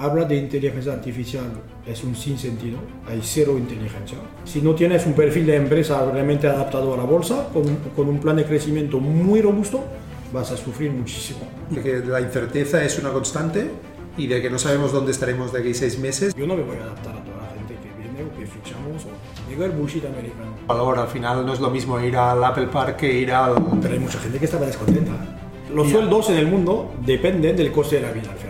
habla de inteligencia artificial es un sinsentido, hay cero inteligencia. Si no tienes un perfil de empresa realmente adaptado a la bolsa, con, con un plan de crecimiento muy robusto, vas a sufrir muchísimo. De que la incerteza es una constante y de que no sabemos dónde estaremos de aquí seis meses. Yo no me voy a adaptar a toda la gente que viene o que fichamos o digo el bullshit americano. Valor, al final no es lo mismo ir al Apple Park que ir al... Pero hay mucha gente que estaba descontenta. Los sueldos en el mundo dependen del coste de la vida, al fin y al cabo.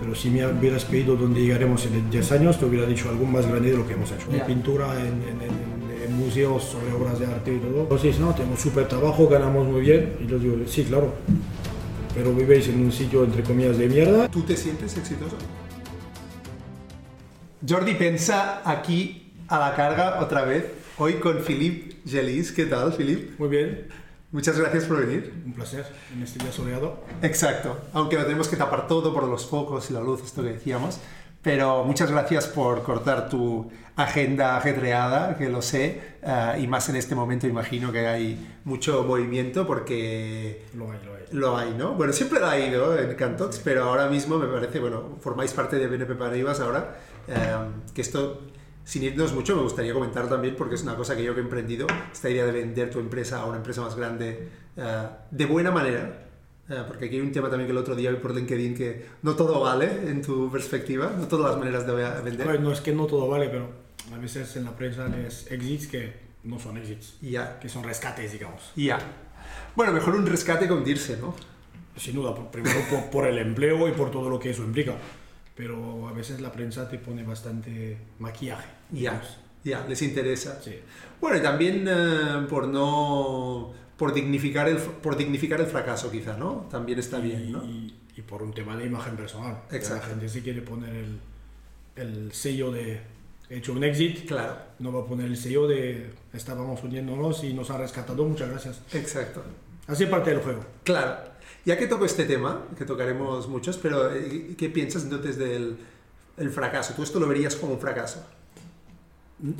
Pero si me hubieras pedido dónde llegaremos en 10 años, te hubiera dicho algo más grande de lo que hemos hecho. Ya. Pintura en, en- en- en museos sobre obras de arte y todo. Entonces, no, tenemos súper trabajo, ganamos muy bien. Y yo digo, sí, claro. Pero vivéis en un sitio, entre comillas, de mierda. ¿Tú te sientes exitoso? Jordi pensa aquí a la carga otra vez, hoy con Philippe Gelis. ¿Qué tal, Philippe? Muy bien, Muchas gracias por venir. un placer en este día soleado. Exacto, aunque lo tenemos que tapar todo por los focos y la luz, esto que decíamos. Pero muchas gracias por cortar tu agenda ajetreada, que lo sé, eh, y más en este momento imagino que hay mucho movimiento porque Lo hay, lo hay. lo hay, ¿no? Bueno, siempre lo ha ido en Cantox, pero ahora mismo me parece, bueno, formáis parte de BNP Paribas ahora, eh, que esto, sin irnos mucho, me gustaría comentar también, porque es una cosa que yo que he emprendido, esta idea de vender tu empresa a una empresa más grande eh, de buena manera, eh, porque aquí hay un tema también que el otro día vi por LinkedIn que no todo vale en tu perspectiva, no todas las maneras de A vender. ver, no es que no todo vale, pero a veces en la prensa les exits que no son exits, Y ya, que son rescates, digamos. ya. Bueno, mejor un rescate que hundirse, ¿no? Sin duda, primero por, por el empleo y por todo lo que eso implica. Pero a veces la prensa te pone bastante maquillaje. Ya, ya, les interesa. Sí. Bueno, y también eh, por no por dignificar el por dignificar el fracaso quizá, ¿no? También está bien, ¿no? Y, y por un tema de imagen personal. Exacto. La gente si quiere poner el, el sello de he hecho un exit, Claro, no va a poner el sello de estábamos hundiéndonos y nos ha rescatado, muchas gracias. exacto. Hace parte del juego. Claro. Ya que toco este tema, que tocaremos muchos, pero eh, ¿qué piensas entonces del el fracaso? ¿Tú esto lo verías como un fracaso?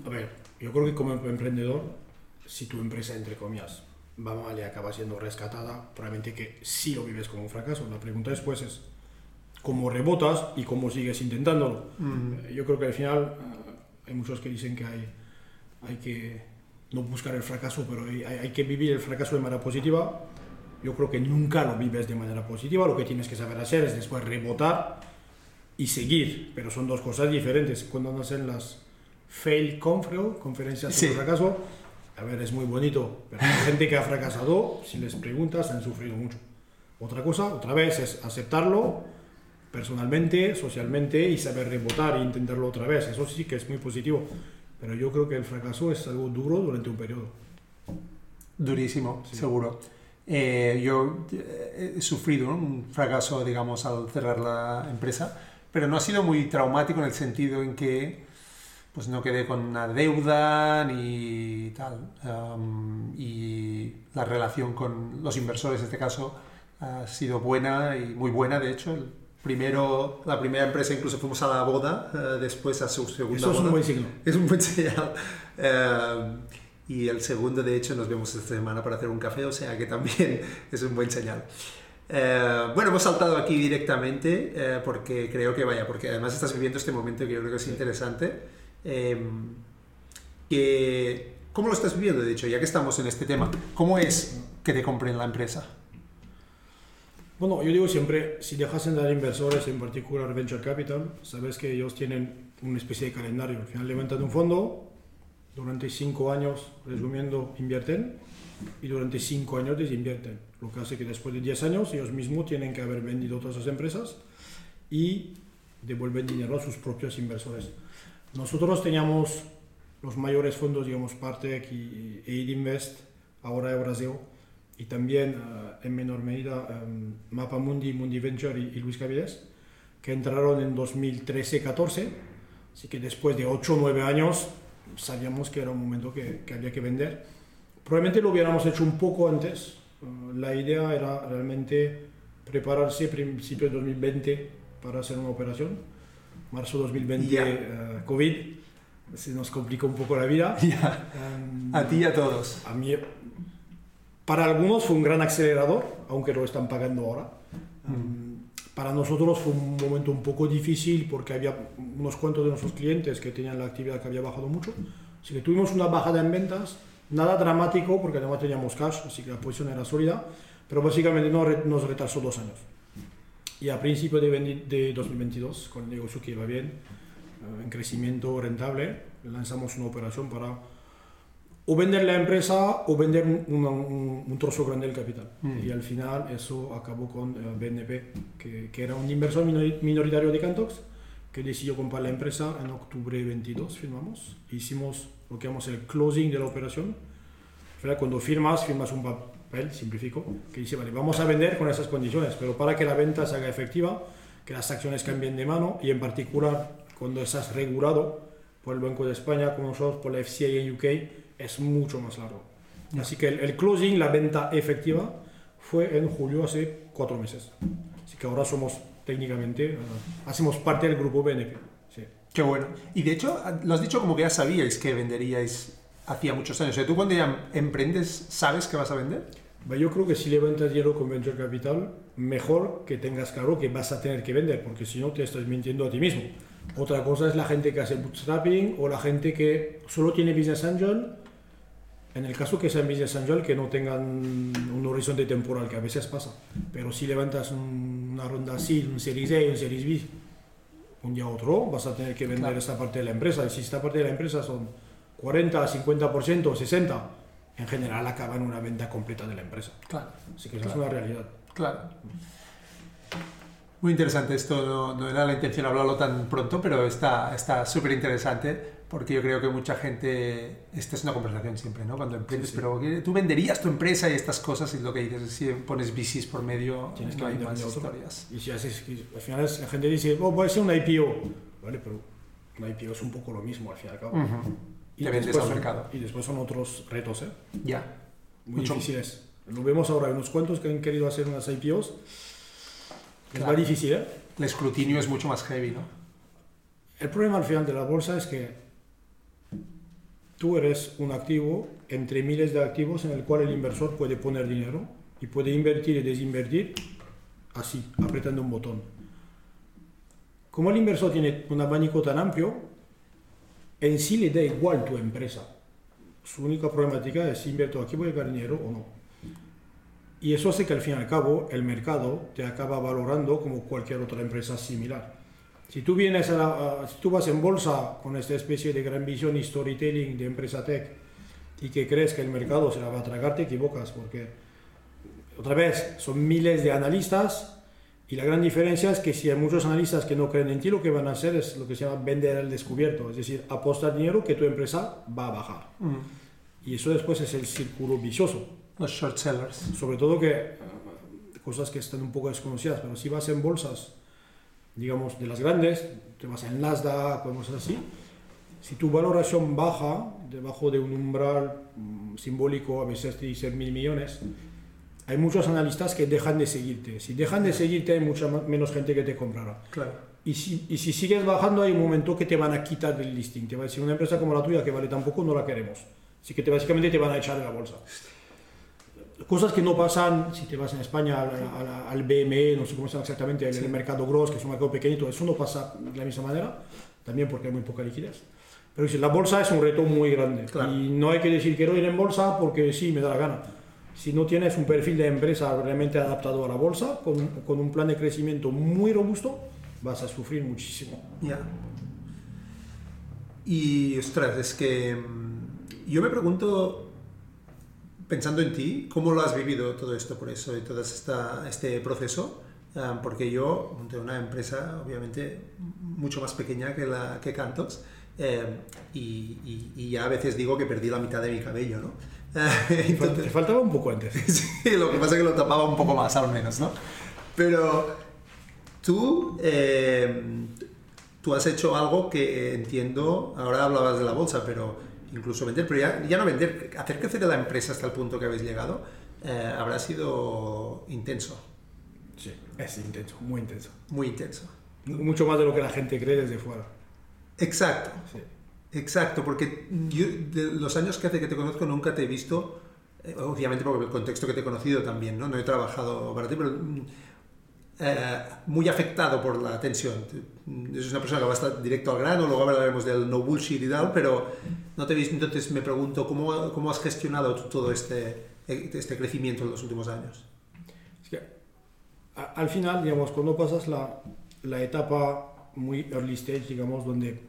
A ver, yo creo que como emprendedor, si tu empresa, entre comillas, va mal y acaba siendo rescatada, probablemente que sí lo vives como un fracaso. La pregunta después es cómo rebotas y cómo sigues intentándolo. Eh, Yo creo que al final eh, hay muchos que dicen que hay, hay que no buscar el fracaso, pero hay- hay que vivir el fracaso de manera positiva. Yo creo que nunca lo vives de manera positiva. Lo que tienes que saber hacer es después rebotar y seguir, pero son dos cosas diferentes. Cuando nacen las fail conference, conferencias sobre Sí. fracaso, a ver, es muy bonito, pero la gente que ha fracasado, si les preguntas, han sufrido mucho. Otra cosa, otra vez, es aceptarlo personalmente, socialmente y saber rebotar e intentarlo otra vez. Eso sí que es muy positivo. Pero yo creo que el fracaso es algo duro durante un periodo. Durísimo, seguro. Eh, yo eh, he sufrido un fracaso, digamos, al cerrar la empresa, pero no ha sido muy traumático en el sentido en que pues no quedé con una deuda ni tal. Am, y la relación con los inversores, en este caso, ha sido buena y muy buena, de hecho. El primero, la primera empresa incluso fuimos a la boda, eh, después a su segunda Eso es boda. un buen signo. Es un buen señal. Eh, y el segundo, de hecho, nos vemos esta semana para hacer un café, o sea que también es un buen señal. Eh, bueno, hemos saltado aquí directamente eh, porque creo que vaya, porque además estás viviendo este momento que yo creo que es interesante. Eh, que, ¿Cómo lo estás viviendo, de hecho, ya que estamos en este tema? ¿Cómo es que te compren la empresa? Bueno, yo digo siempre, si dejas entrar inversores, en particular Venture Capital, sabes que ellos tienen una especie de calendario. Al final levantan un fondo, durante cinco años, resumiendo, invierten y durante cinco años desinvierten. Lo que hace que después de 10 años ellos mismos tienen que haber vendido todas esas empresas y devuelven dinero a sus propios inversores. Nosotros teníamos los mayores fondos, digamos, Partec y Aid Invest, ahora Brasil, y también eh, en menor medida eh, Mapa Mundi, Mundi Venture y, y Luis Cavides, que entraron en 2013-14, así que después de 8 o 9 años sabíamos que era un momento que, que había que vender. Probablemente lo hubiéramos hecho un poco antes, eh, la idea era realmente prepararse a principios de 2020 para hacer una operación, marzo 2020 Ya. eh, COVID, se nos complicó un poco la vida. Ya. Em, A ti y a todos. a mí, para algunos fue un gran acelerador, aunque lo están pagando ahora. Um, para nosotros fue un momento un poco difícil porque había unos cuantos de nuestros clientes que tenían la actividad que había bajado mucho. Así que tuvimos una bajada en ventas, nada dramático porque además teníamos cash, así que la posición era sólida, pero básicamente nos retrasó dos años. Y a principio de, de 2022, con el negocio que iba bien, eh, en crecimiento rentable, lanzamos una operación para o vender la empresa o vender un, un, trozo grande del capital. Mm. Y al final eso acabó con BNP, eh, que, que, era un inversor minoritario de Cantox, que decidió comprar la empresa en octubre 22, firmamos. Hicimos lo que llamamos el closing de la operación. Cuando firmas, firmas un papel, simplifico, que dice, vale, vamos a vender con esas condiciones, pero para que la venta se haga efectiva, que las acciones cambien de mano y en particular cuando estás regulado por el Banco de España, como nosotros, por la FCA en UK, es mucho más largo. Así que el, closing, la venta efectiva, fue en julio hace cuatro meses. Así que ahora somos técnicamente, uh, hacemos parte del grupo BNP. Sí. Qué bueno. Y de hecho, lo has dicho como que ya sabíais que venderíais hacía muchos años. O sea, ¿tú cuando ya emprendes sabes que vas a vender? Yo creo que si levantas dinero con Venture Capital, mejor que tengas claro que vas a tener que vender, porque si no te estás mintiendo a ti mismo. Otra cosa es la gente que hace bootstrapping o la gente que solo tiene Business Angel en el caso que sean business angel, que no tengan un horizonte temporal, que a veces pasa. Pero si levantas una ronda así, un Series A, un Series B, un día a otro, vas a tener que vender esta parte de la empresa. Y si esta parte de la empresa son 40, 50%, 60%, en general acaba en una venta completa de la empresa. Claro. Así que eso es una realidad. Claro. Muy interesante esto, no, no, era la intención hablarlo tan pronto, pero está súper interesante porque yo creo que mucha gente, esta es una conversación siempre, ¿no? Cuando emprendes, pero tú venderías tu empresa y estas cosas y lo que dices, si pones VCs por medio, Tienes no que hay más historias. Y si haces, al final la gente dice, oh, puede ser una IPO, ¿vale? Pero una IPO es un poco lo mismo al fin y al cabo. Y Te vendes al mercado. y después son otros retos, ¿eh? Ya. Muy Mucho. difíciles. Lo vemos ahora, hay unos cuantos que han querido hacer unas IPOs. Es más difícil, ¿eh? El escrutinio es mucho más heavy, ¿no? El problema al final de la bolsa es que tú eres un activo entre miles de activos en el cual el inversor puede poner dinero y puede invertir y desinvertir así, apretando un botón. Como el inversor tiene un abanico tan amplio, en sí le da igual tu empresa. Su única problemática es si invierto aquí voy a ganar dinero o no. Y eso hace que al fin y al cabo el mercado te acaba valorando como cualquier otra empresa similar. Si tú, vienes a, si tú vas en bolsa con esta especie de gran visión y storytelling de empresa tech y que crees que el mercado se la va a tragar, te equivocas, porque otra vez son miles de analistas y la gran diferencia es que si hay muchos analistas que no creen en ti, lo que van a hacer es lo que se llama vender al descubierto, es decir, apostar dinero que tu empresa va a bajar. Mm. Y eso después es el círculo vicioso. Los short sellers. Sobre todo que eh, cosas que están un poco desconocidas, pero si vas en bolsas digamos, de las grandes, te vas en Nasdaq cosas así, si tu valoración baja debajo de un umbral mm, simbólico, a veces te dicen mil millones, hay muchos analistas que dejan de seguirte. Si dejan de seguirte, hay mucha menos gente que te comprará. Claro. Y si, y si sigues bajando, hay un momento que te van a quitar del listing. Te va a decir, una empresa como la tuya que vale tan poco, no la queremos. Así que te, básicamente te van a echar de la bolsa cosas que no pasan si te vas en España al, BME, no sé cómo se llama exactamente, el, mercado gross, que es un mercado pequeñito, eso no pasa de la misma manera, también porque hay muy poca liquidez. Pero si la bolsa es un reto muy grande y no hay que decir quiero ir en bolsa porque sí, me da la gana. Si no tienes un perfil de empresa realmente adaptado a la bolsa, con, con un plan de crecimiento muy robusto, vas a sufrir muchísimo. Ya. Y, ostras, es que mm, yo me pregunto pensando en ti, ¿cómo lo has vivido todo esto por eso y todo esta, este proceso? Ah, porque yo, de una empresa obviamente mucho más pequeña que, la, que Cantos, eh, y, y, ya a veces digo que perdí la mitad de mi cabello, ¿no? Entonces, Te faltaba un poco antes. sí, lo que pasa es que lo tapaba un poco más al menos, ¿no? Pero tú, eh, tú has hecho algo que entiendo, ahora hablabas de la bolsa, pero incluso vender, pero ya, no vender, hacer crecer a la empresa hasta el punto que habéis llegado, eh, habrá sido intenso. Sí, es intenso, muy intenso. Muy intenso. Mucho más de lo que la gente cree desde fuera. Exacto. Sí. Exacto, porque yo de los años que hace que te conozco nunca te he visto, eh, obviamente porque el contexto que te he conocido también, ¿no? No he trabajado para ti, pero mm, eh, muy afectado por la tensión. Es una persona que va a estar directo al grano, luego hablaremos del no bullshit y tal, pero no te visto, entonces me pregunto cómo, cómo has gestionado todo este, este crecimiento en los últimos años. Es que, al final, digamos, cuando pasas la, la etapa muy early stage, digamos, donde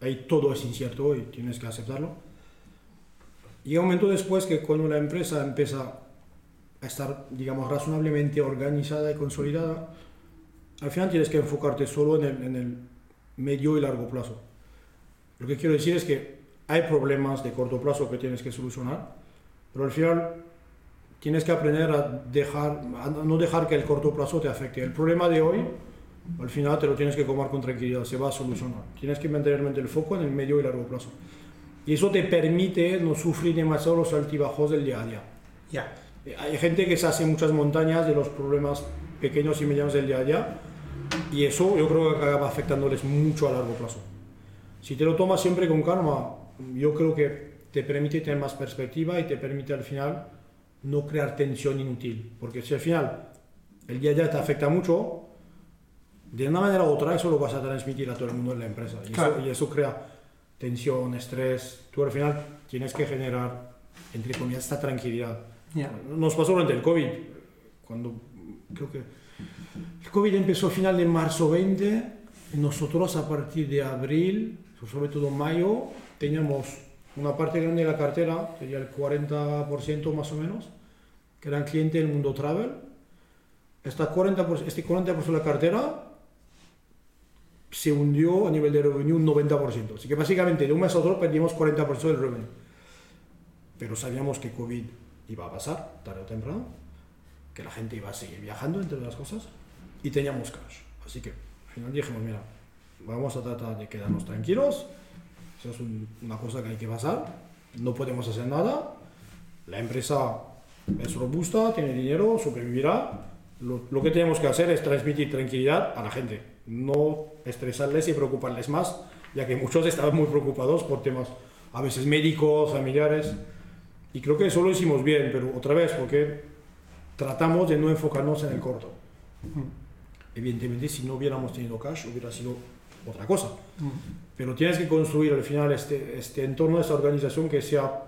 ahí todo es incierto y tienes que aceptarlo, llega un momento después que cuando la empresa empieza a estar, digamos, razonablemente organizada y consolidada, al final tienes que enfocarte solo en el, en el medio y largo plazo. Lo que quiero decir es que hay problemas de corto plazo que tienes que solucionar, pero al final tienes que aprender a, dejar, a no dejar que el corto plazo te afecte. El problema de hoy, al final te lo tienes que comer con tranquilidad, se va a solucionar. Tienes que mantener el foco en el medio y largo plazo. Y eso te permite no sufrir demasiado los altibajos del día a día. Ya. Hay gente que se hace muchas montañas de los problemas pequeños y medianos del día a día y eso yo creo que acaba afectándoles mucho a largo plazo. Si te lo tomas siempre con calma, yo creo que te permite tener más perspectiva y te permite al final no crear tensión inútil. Porque si al final el día a día te afecta mucho, de una manera u otra eso lo vas a transmitir a todo el mundo en la empresa. Y, eso, y eso crea tensión, estrés. Tú al final tienes que generar, entre comillas, esta tranquilidad nos pasó durante el COVID, cuando creo que el COVID empezó a final de marzo 20, nosotros a partir de abril, sobre todo mayo, teníamos una parte grande de la cartera, sería el 40% más o menos, que eran clientes del mundo travel. Esta 40%, este 40% de la cartera se hundió a nivel de revenue un 90%. Así que básicamente de un mes a otro perdimos 40% del revenue. Pero sabíamos que COVID iba a pasar tarde o temprano, que la gente iba a seguir viajando, entre otras cosas, y teníamos cash. Así que al final dijimos, mira, vamos a tratar de quedarnos tranquilos, eso es una cosa que hay que pasar, no podemos hacer nada, la empresa es robusta, tiene dinero, sobrevivirá, lo, lo, que tenemos que hacer es transmitir tranquilidad a la gente, no estresarles y preocuparles más, ya que muchos estaban muy preocupados por temas a veces médicos, familiares. Y creo que eso lo hicimos bien, pero otra vez, porque tratamos de no enfocarnos en el corto. Evidentemente, si no hubiéramos tenido cash, hubiera sido otra cosa. Pero tienes que construir al final este, este entorno, esta organización que sea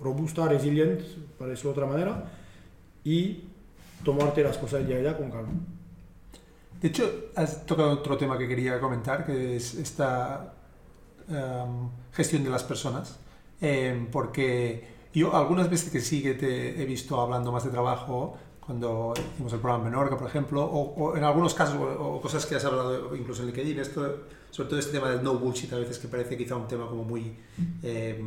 robusta, resiliente, para decirlo de otra manera, y tomarte las cosas día a día con calma. De hecho, has tocado otro tema que quería comentar, que es esta um, gestión de las personas, eh, porque yo algunas veces que sí que te he visto hablando más de trabajo, cuando hicimos el programa Menorca, por ejemplo, o, en algunos casos, o, cosas que has hablado incluso en LinkedIn, esto, sobre todo este tema del no bullshit, a veces que parece quizá un tema como muy... Eh,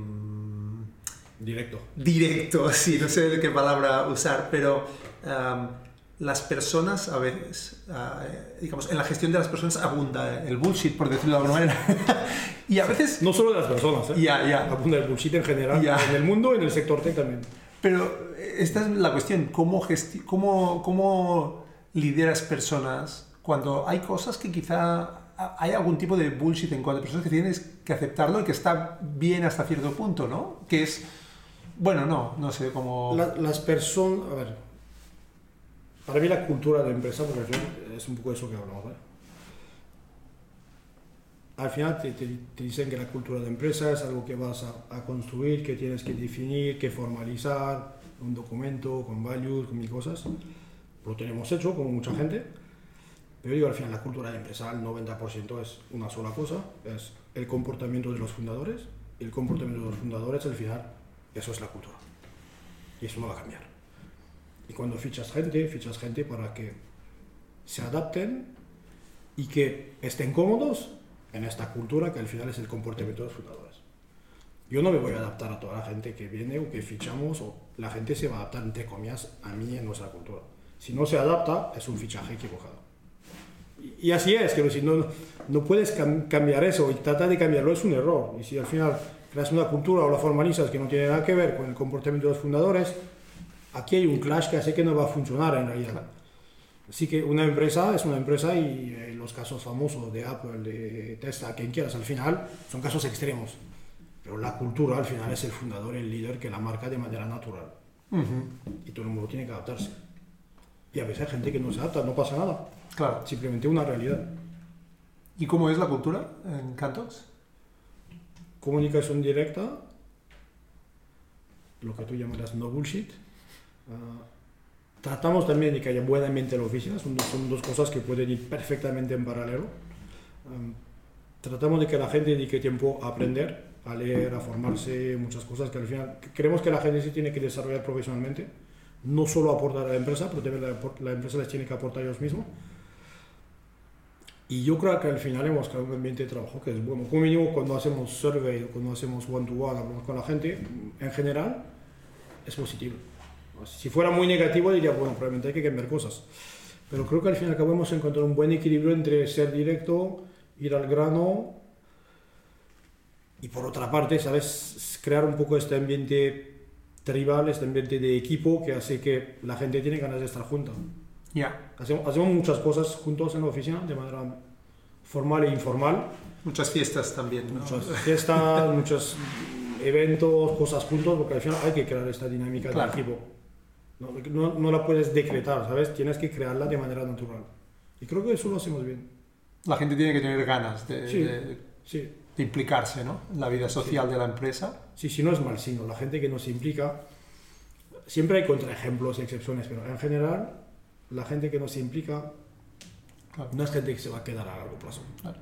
directo. Directo, sí, no sé qué palabra usar, pero... Um, las personas a veces, ah, digamos, en la gestión de las personas abunda el bullshit, por decirlo de alguna manera. y a veces... No solo de las personas, ¿eh? Ya, ya. Abunda el bullshit en general, en el mundo y en el sector tech también. Pero esta es la cuestión, ¿cómo, cómo, cómo lideras personas cuando hay cosas que quizá hay algún tipo de bullshit en cuanto a personas que tienes que aceptarlo y que está bien hasta cierto punto, ¿no? Que es, bueno, no, no sé cómo... las personas, a ver, para mí la cultura de empresa, porque es un poco eso que hablamos, Al final te, dicen que la cultura de empresa es algo que vas a, construir, que tienes que definir, que formalizar, un documento con values, con mil cosas. Lo tenemos hecho con mucha gente, pero digo, al final la cultura de empresa, el 90% es una sola cosa, es el comportamiento de los fundadores, y el comportamiento de los fundadores, al final, eso es la cultura. Y eso no va a cambiar. Y cuando fichas gente, fichas gente para que se adapten y que estén cómodos en esta cultura que al final es el comportamiento de los fundadores. Yo no me voy a adaptar a toda la gente que viene o que fichamos, o la gente se va a adaptar, entre comillas, a mí en nuestra cultura. Si no se adapta, es un fichaje equivocado. Y, así es, que si no, no puedes cambiar eso y tratar de cambiarlo es un error. Y si al final creas una cultura o la formalizas que no tiene nada que ver con el comportamiento de los fundadores, aquí hay un clash que hace que no va a funcionar en realidad. Así que una empresa es una empresa y eh, los casos famosos de Apple, de Tesla, quien quieras, al final son casos extremos. Pero la cultura al final es el fundador, el líder que la marca de manera natural. Y todo el mundo tiene que adaptarse. Y a veces hay gente que no se adapta, no pasa nada. Claro. Simplemente una realidad. ¿Y cómo es la cultura en Cantox? Comunicación directa, lo que tú llamarás no bullshit. Ah, tratamos también de que haya buena mente en la oficina, son son dos cosas que pueden ir perfectamente en paralelo. Am, tratamos de que la gente dedique tiempo a aprender, a leer, a formarse, muchas cosas que al final creemos que la gente se tiene que desarrollar profesionalmente, no solo aportar a la empresa, pero también la, la empresa les tiene que aportar a ellos mismos. Y yo creo que al final hemos creado un ambiente de trabajo que es bueno. Como mínimo, cuando hacemos survey cuando hacemos one-to-one, hablamos con la gente, en general, es positivo. Si fuera muy negativo, diría, bueno, probablemente hay que cambiar cosas. Pero creo que al fin y al cabo hemos encontrado un buen equilibrio entre ser directo, ir al grano y por otra parte, ¿sabes? Crear un poco este ambiente tribal, este ambiente de equipo que hace que la gente tiene ganas de estar junta. Ya. Hacemos, hacemos muchas cosas juntos en la oficina de manera formal e informal. Muchas fiestas también, ¿no? Muchas fiestas, muchos eventos, cosas juntos, porque al final hay que crear esta dinámica Claro. de equipo. No, no, no la puedes decretar, ¿sabes? Tienes que crearla de manera natural. Y creo que eso lo hacemos bien. La gente tiene que tener ganas de, Sí. de- Sí, de implicarse ¿no? en la vida social de la empresa. sí, sí, no es mal signo. La gente que no se implica, siempre hay contraejemplos y excepciones, pero en general, la gente que no se implica Claro. no es gente que se va a quedar a largo plazo. Claro.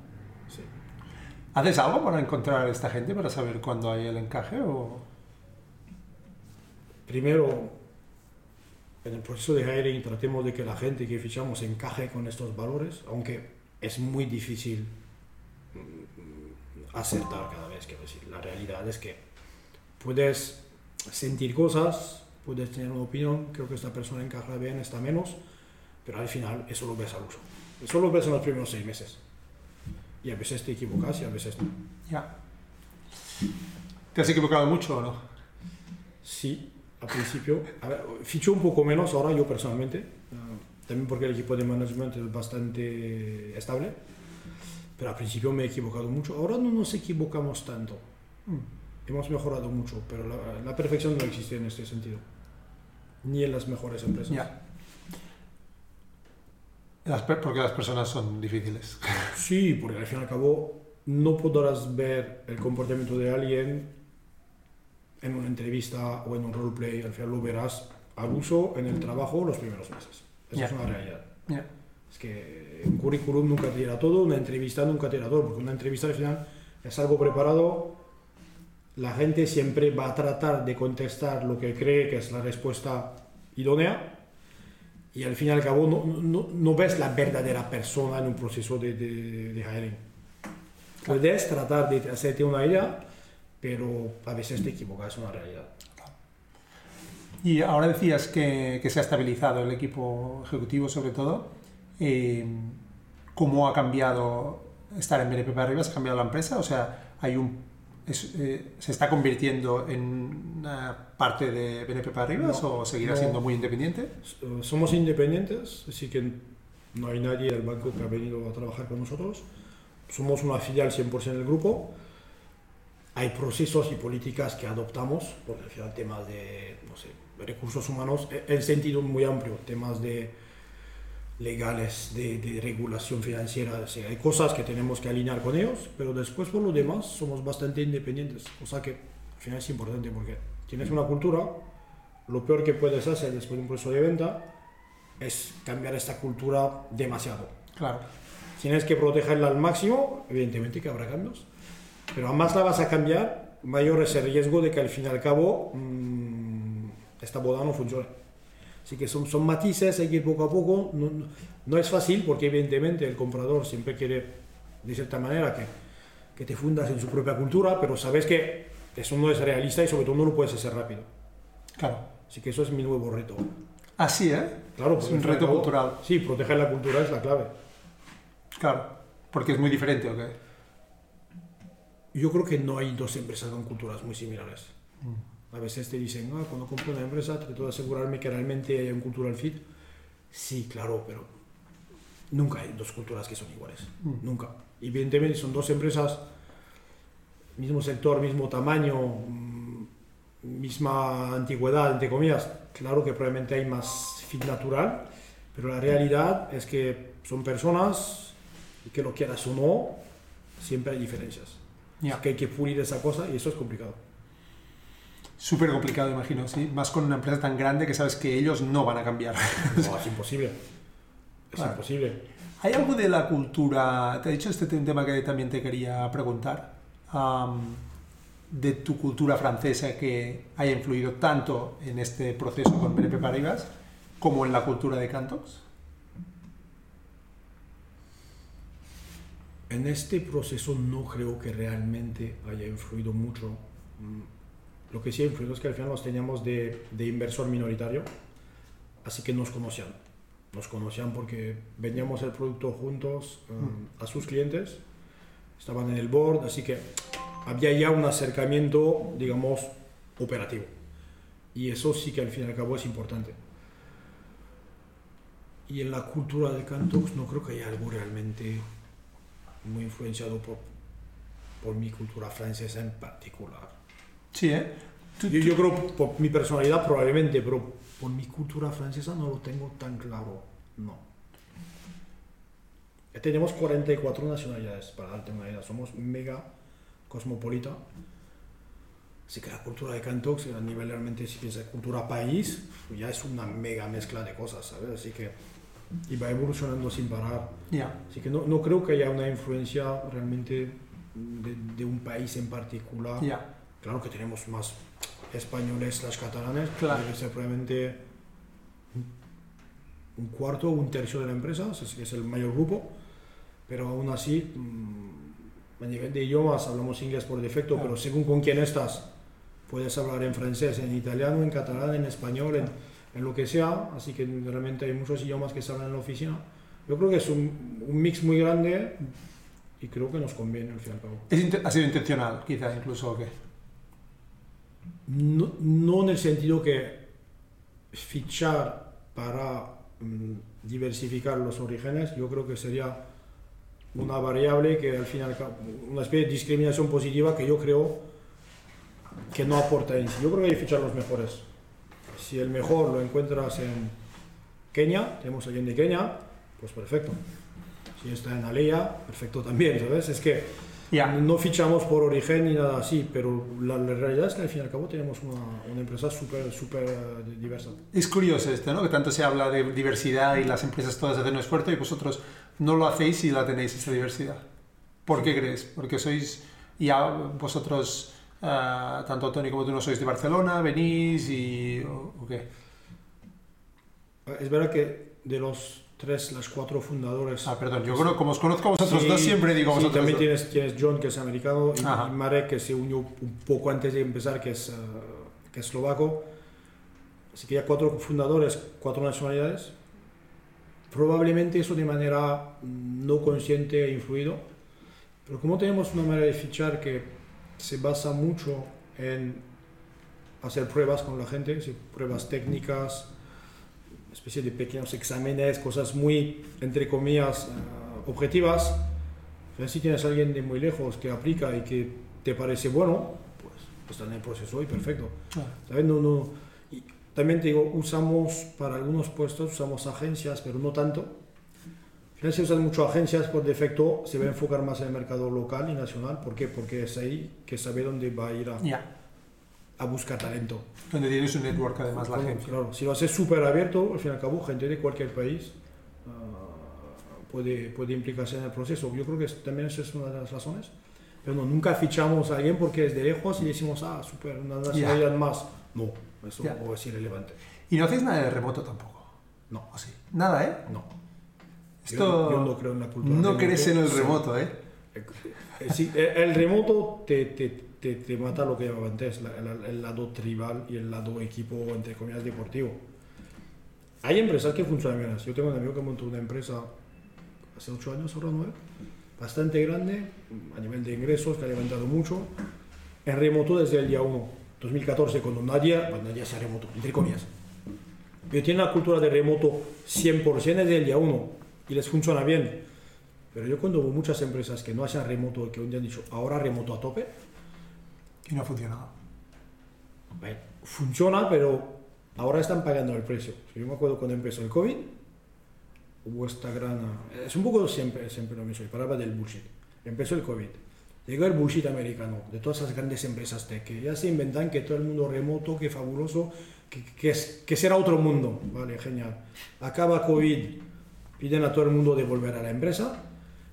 Sí. ¿Haces algo para encontrar a esta gente, para saber cuándo hay el encaje? O... Primero, en el proceso de hiring tratemos de que la gente que fichamos encaje con estos valores, aunque es muy difícil mm, acertar cada vez. Quiero decir, la realidad es que puedes sentir cosas, puedes tener una opinión, creo que esta persona encaja bien, está menos, pero al final eso lo ves al uso. Eso lo ves en los primeros seis meses. Y a veces te equivocas y a veces no. Ya. ¿Te has equivocado mucho o no? Sí, al principio. Ficho un poco menos ahora yo personalmente, ah, también porque el equipo de management es bastante estable, pero al principio me he equivocado mucho. Ahora no nos equivocamos tanto. Hemos mejorado mucho, pero la, la perfección no existe en este sentido. Ni en las mejores empresas. Ya. Las porque las personas son difíciles. Sí, porque al fin y al cabo no podrás ver el comportamiento de alguien en una entrevista o en un roleplay. Al final lo verás al uso en el trabajo los primeros meses. Esa Ya. es una realidad. Ya. Es que un currículum nunca te dirá todo, una entrevista nunca te dirá todo, porque una entrevista al final es algo preparado. La gente siempre va a tratar de contestar lo que cree que es la respuesta idónea y al fin y al cabo no, no, no ves la verdadera persona en un proceso de, de, de hiring. Puedes tratar de hacerte una idea, pero a veces te equivocas, es una realidad. Y ahora decías que, que se ha estabilizado el equipo ejecutivo, sobre todo. Eh, ¿Cómo ha cambiado estar en BNP Paribas? ¿Ha cambiado la empresa? O sea, hay un, es- eh, ¿se está convirtiendo en una parte de BNP Paribas No, o seguirá no. siendo muy independiente? Eh, Somos independientes, así que no hay nadie del banco que ha venido a trabajar con nosotros. Somos una filial 100% del grupo. Hay procesos y políticas que adoptamos, porque al final temas de no sé, recursos humanos, eh, en sentido muy amplio, temas de legales, de, de regulación financiera, o sea, hay cosas que tenemos que alinear con ellos, pero después por lo demás somos bastante independientes, cosa que al final es importante porque tienes una cultura, lo peor que puedes hacer después de un proceso de venta es cambiar esta cultura demasiado. Claro. Tienes que protegerla al máximo, evidentemente que habrá cambios, pero a más la vas a cambiar, mayor es el riesgo de que al fin y al cabo mm, esta boda no funcione. Así que son, son matices, hay que ir poco a poco. No, no- no es fácil porque evidentemente el comprador siempre quiere, de cierta manera, que, que te fundas en su propia cultura, pero sabes que eso no es realista y sobre todo no lo puedes hacer rápido. Claro. Así que eso es mi nuevo reto. Así, ¿eh? Claro, Es un reto cultural. Sí, proteger la cultura es la clave. Claro. Porque es muy diferente, ¿o qué? Yo creo que no hay dos empresas con culturas muy similares. A veces te dicen, ah, cuando compro una empresa trato de asegurarme que realmente haya un cultural fit. Sí, claro, pero nunca hay dos culturas que son iguales. Mm. Nunca. Evidentemente son dos empresas, mismo sector, mismo tamaño, mm, misma antigüedad, entre comillas. Claro que probablemente hay más fit natural, Pero la realidad es que son personas y que lo quieras o no, siempre hay diferencias. Ya. Que hay que pulir esa cosa y eso es complicado. Súper complicado, imagino, ¿sí? Más con una empresa tan grande que sabes que ellos no van a cambiar. No, es imposible. Es Claro. imposible. ¿Hay algo de la cultura, te he dicho este tema que también te quería preguntar, am, de tu cultura francesa que haya influido tanto en este proceso con BNP Paribas como en la cultura de Cantox? En este proceso no creo que realmente haya influido mucho. Mm, Lo que sí ha influido es que al final nos teníamos de, de inversor minoritario, así que nos conocían. Nos conocían porque vendíamos el producto juntos um, a sus clientes, estaban en el board, así que había ya un acercamiento, digamos, operativo. Y eso sí que al fin y al cabo es importante. Y en la cultura de Cantox no creo que haya algo realmente muy influenciado por, por mi cultura francesa en particular. Sí, ¿eh? Tú- Yo, yo creo por mi personalidad probablemente, pero por mi cultura francesa no lo tengo tan claro, no. Tenemos 44 nacionalidades, para darte una idea, somos mega cosmopolita. Así que la cultura de Cantox, a nivel realmente, si piensas cultura país, ya es una mega mezcla de cosas, ¿sabes? Así que y va evolucionando sin parar. Ya, Así que no, no creo que haya una influencia realmente de, de un país en particular. ya. Claro que tenemos más españoles, las catalanes, Claro. debe ser probablemente un- cuarto o un tercio de la empresa, es, el mayor grupo, pero aún así, mm, a nivel de idiomas hablamos inglés por defecto, Claro. pero según con quién estás, puedes hablar en francés, en italiano, en catalán, en español, en, en lo que sea, así que realmente hay muchos idiomas que se hablan en la oficina. Yo creo que es un, un mix muy grande y creo que nos conviene al fin y al cabo. ¿Ha sido intencional, quizá, incluso, o qué? No, no en el sentido que fichar para mm, diversificar los orígenes, yo creo que sería una variable que al final, una especie de discriminación positiva que yo creo que no aporta en sí. Yo creo que hay que fichar los mejores. Si el mejor lo encuentras en Kenia, tenemos alguien de Kenia, pues perfecto. Si está en Alea, perfecto también, ¿sabes? Es que Ya. no fichamos por origen ni nada así, pero la, la realidad es que al fin y al cabo tenemos una, una empresa súper, súper diversa. Es curioso esto, ¿no? Que tanto se habla de diversidad y las empresas todas hacen un esfuerzo y vosotros no lo hacéis y la tenéis esa diversidad. ¿Por qué crees? Porque sois, ya vosotros, ah, tanto Tony como tú no sois de Barcelona, venís y... ¿o, o qué? Es verdad que de los tres, las cuatro fundadores... Ah, perdón, yo creo, como os conozco a vosotros Sí, dos, siempre digo sí, vosotros también dos. tienes, tienes John, que es americano, y, y Marek, que se unió un poco antes de empezar, que es, eh, que es eslovaco. Así que ya cuatro fundadores, cuatro nacionalidades. Probablemente eso de manera mm, no consciente ha influido. Pero como tenemos una manera de fichar que se basa mucho en hacer pruebas con la gente, pruebas técnicas, especie de pequeños exámenes, cosas muy, entre comillas, eh, objetivas. Pero si tienes a alguien de muy lejos que aplica y que te parece bueno, pues está en el proceso y perfecto. Claro. ¿Sabes? No, no. Y también te digo, usamos para algunos puestos, usamos agencias, pero no tanto. Al final, si usas mucho agencias, por defecto se va a enfocar más en el mercado local y nacional. ¿Por qué? Porque es ahí que sabe dónde va a ir a, Ya, a buscar talento. donde tienes un network además la agencia. Claro, si lo haces súper abierto, al fin y al cabo, gente de cualquier país ah, puede, puede implicarse en el proceso. Yo creo que también esa es una de las razones. Pero no, nunca fichamos a alguien porque es de lejos y decimos, ah, súper, una nacionalidad más. No, eso Ya. es irrelevante. Y no hacéis nada de remoto tampoco. No, ¿O sí? Nada, ¿eh? no. Yo Esto... no- Yo, no creo en la cultura. No crees en el Sí. remoto, ¿eh? Eh, sí, el, el remoto te, te, te, te mata lo que llamaba antes, la- el, el lado tribal y el lado equipo, entre comillas, deportivo. Hay empresas que funcionan bien. Yo tengo un amigo que montó una empresa hace 8 años, ahora 9, bastante grande, a nivel de ingresos, que ha levantado mucho, en remoto desde el día 1, 2014, cuando nadie, pues nadie hacía remoto, entre comillas. Pero tiene la cultura de remoto 100% desde el día 1 y les funciona bien. Pero yo cuando hubo muchas empresas que no hacían remoto, que un día han dicho, ahora remoto a tope, Y no ha funcionado. bueno, funciona, pero ahora están pagando el precio. Yo me acuerdo cuando empezó el COVID, hubo esta gran... Es un poco siempre, siempre lo mismo, y paraba del bullshit. Empezó el COVID. Llegó el bullshit americano, de todas esas grandes empresas tech, que ya se inventan que todo el mundo remoto, que fabuloso, que, que, es, que será otro mundo. Vale, genial. Acaba COVID, piden a todo el mundo de volver a la empresa.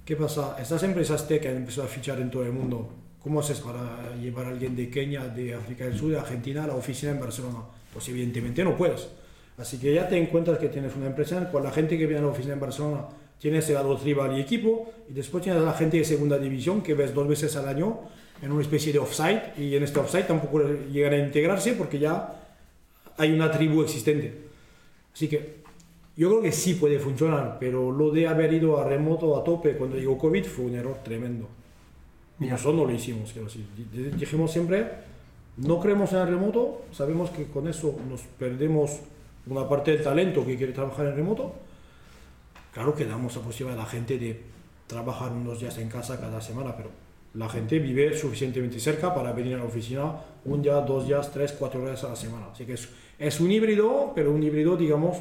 ¿Qué pasa? Estas empresas tech han empezado a fichar en todo el mundo. ¿Cómo haces para llevar a alguien de Kenia, de África del Sur, de Argentina a la oficina en Barcelona? Pues evidentemente no puedes. Así que ya te encuentras que tienes una empresa en la cual la gente que viene a la oficina en Barcelona tiene ese lado tribal y equipo, y después tienes a la gente de segunda división que ves dos veces al año en una especie de offsite, y en este offsite tampoco llegan a integrarse porque ya hay una tribu existente. Así que yo creo que sí puede funcionar, pero lo de haber ido a remoto a tope cuando llegó COVID fue un error tremendo. Y nosotros no lo hicimos, quiero decir. Dijimos siempre, no creemos en el remoto, sabemos que con eso nos perdemos una parte del talento que quiere trabajar en remoto. Claro que damos la posibilidad a la gente de trabajar unos días en casa cada semana, pero la gente vive suficientemente cerca para venir a la oficina un día, dos días, tres, cuatro horas a la semana. Así que es, es un híbrido, pero un híbrido, digamos,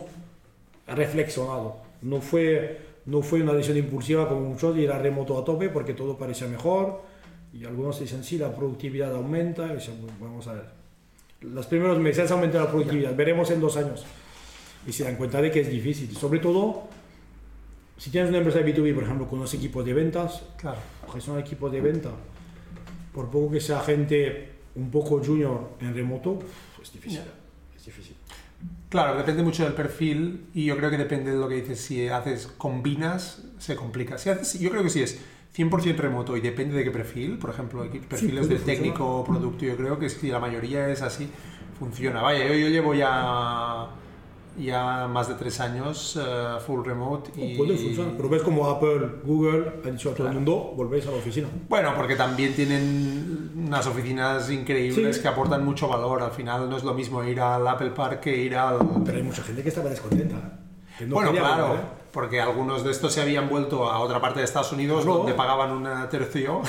reflexionado. No fue, no fue una decisión impulsiva como muchos de ir a remoto a tope porque todo parecía mejor. Y algunos dicen, sí, la productividad aumenta. Y dicen, vamos a ver. Los primeros meses aumenta la productividad, veremos en dos años. Y se dan cuenta de que es difícil. Sobre todo, si tienes una empresa de B2B, por ejemplo, con unos equipos de ventas, claro, son equipos de venta, por poco que sea gente un poco junior en remoto, es difícil. Es difícil. Claro, depende mucho del perfil y yo creo que depende de lo que dices. Si haces combinas, se complica. Si haces, yo creo que si es 100% remoto y depende de qué perfil, por ejemplo, perfiles de técnico o producto, yo creo que si la mayoría es así, funciona. Vaya, yo, yo llevo ya ya más de tres años uh, full remote. Y... Puede funcionar, pero ves como Apple, Google han dicho a todo el mundo, volvéis a la oficina. Bueno, porque también tienen unas oficinas increíbles que aportan mucho valor. Al final no es lo mismo ir al Apple Park que ir al... Pero hay mucha gente que estaba descontenta. ¿eh? bueno, claro. ¿eh? Porque algunos de estos se habían vuelto a otra parte de Estados Unidos donde pagaban un tercio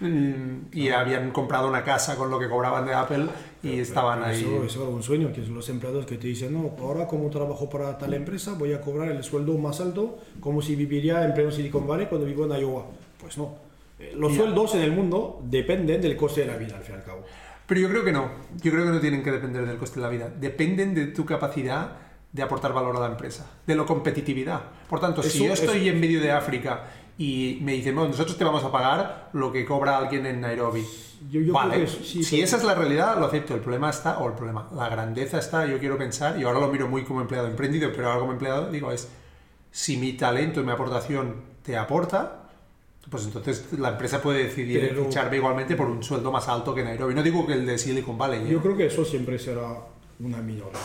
y habían comprado una casa con lo que cobraban de Apple y estaban ahí. Eso, es un sueño, que son los empleados que te dicen, no, ahora como trabajo para tal empresa voy a cobrar el sueldo más alto como si viviría en pleno Silicon Valley cuando vivo en Iowa. Pues no. Eh, los sueldos en el mundo dependen del coste de la vida, al fin y al cabo. Pero yo creo que no. Yo creo que no tienen que depender del coste de la vida. Dependen de tu capacidad de aportar valor a la empresa, de la competitividad. Por tanto, si yo estoy en medio de África y me dicen, bueno, nosotros te vamos a pagar lo que cobra alguien en Nairobi. vale, si esa es la realidad, lo acepto. El problema está, o el problema, la grandeza está, yo quiero pensar, y ahora lo miro muy como empleado emprendido, pero ahora como empleado digo, es, si mi talento y mi aportación te aporta, pues entonces la empresa puede decidir ficharme igualmente por un sueldo más alto que Nairobi. No digo que el de Silicon Valley. Yo ¿eh? creo que eso siempre será una minoría.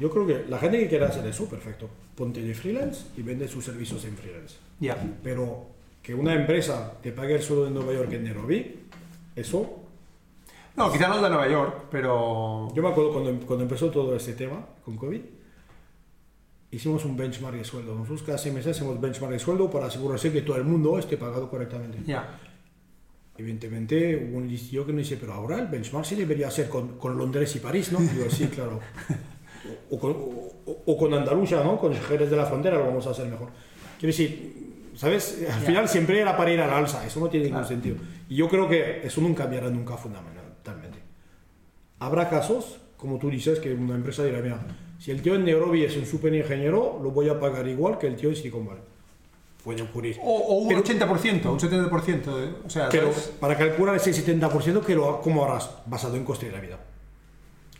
Yo creo que la gente que quiera hacer eso, perfecto. Ponte de freelance y vende sus servicios en freelance. Ya. Pero que una empresa te pague el sueldo de Nueva York en Nairobi, eso... No, quizá no de Nueva York, pero... Yo me acuerdo cuando, cuando empezó todo este tema con COVID, hicimos un benchmark de sueldo. Nosotros cada seis meses hacemos benchmark de sueldo para asegurarse que todo el mundo esté pagado correctamente. Ya. Evidentemente hubo un listillo que me dice, pero ahora el benchmark sí debería ser con, con Londres y París, ¿no? Yo, sí, claro. o con, o, con Andalucía, ¿no? Con Jerez de la Frontera lo vamos a hacer mejor. Quiero decir, ¿sabes? Al final siempre era para ir al alza, eso no tiene ningún sentido. Y yo creo que eso nunca cambiará nunca fundamentalmente. Habrá casos, como tú dices, que una empresa dirá, mira, si el tío en Nairobi es un super ingeniero, lo voy a pagar igual que el tío en Silicon Valley. Puede ocurrir. O, un 80%, un 70%. ¿eh? O sea, pero para calcular ese 70%, ¿cómo harás? Basado en coste de la vida.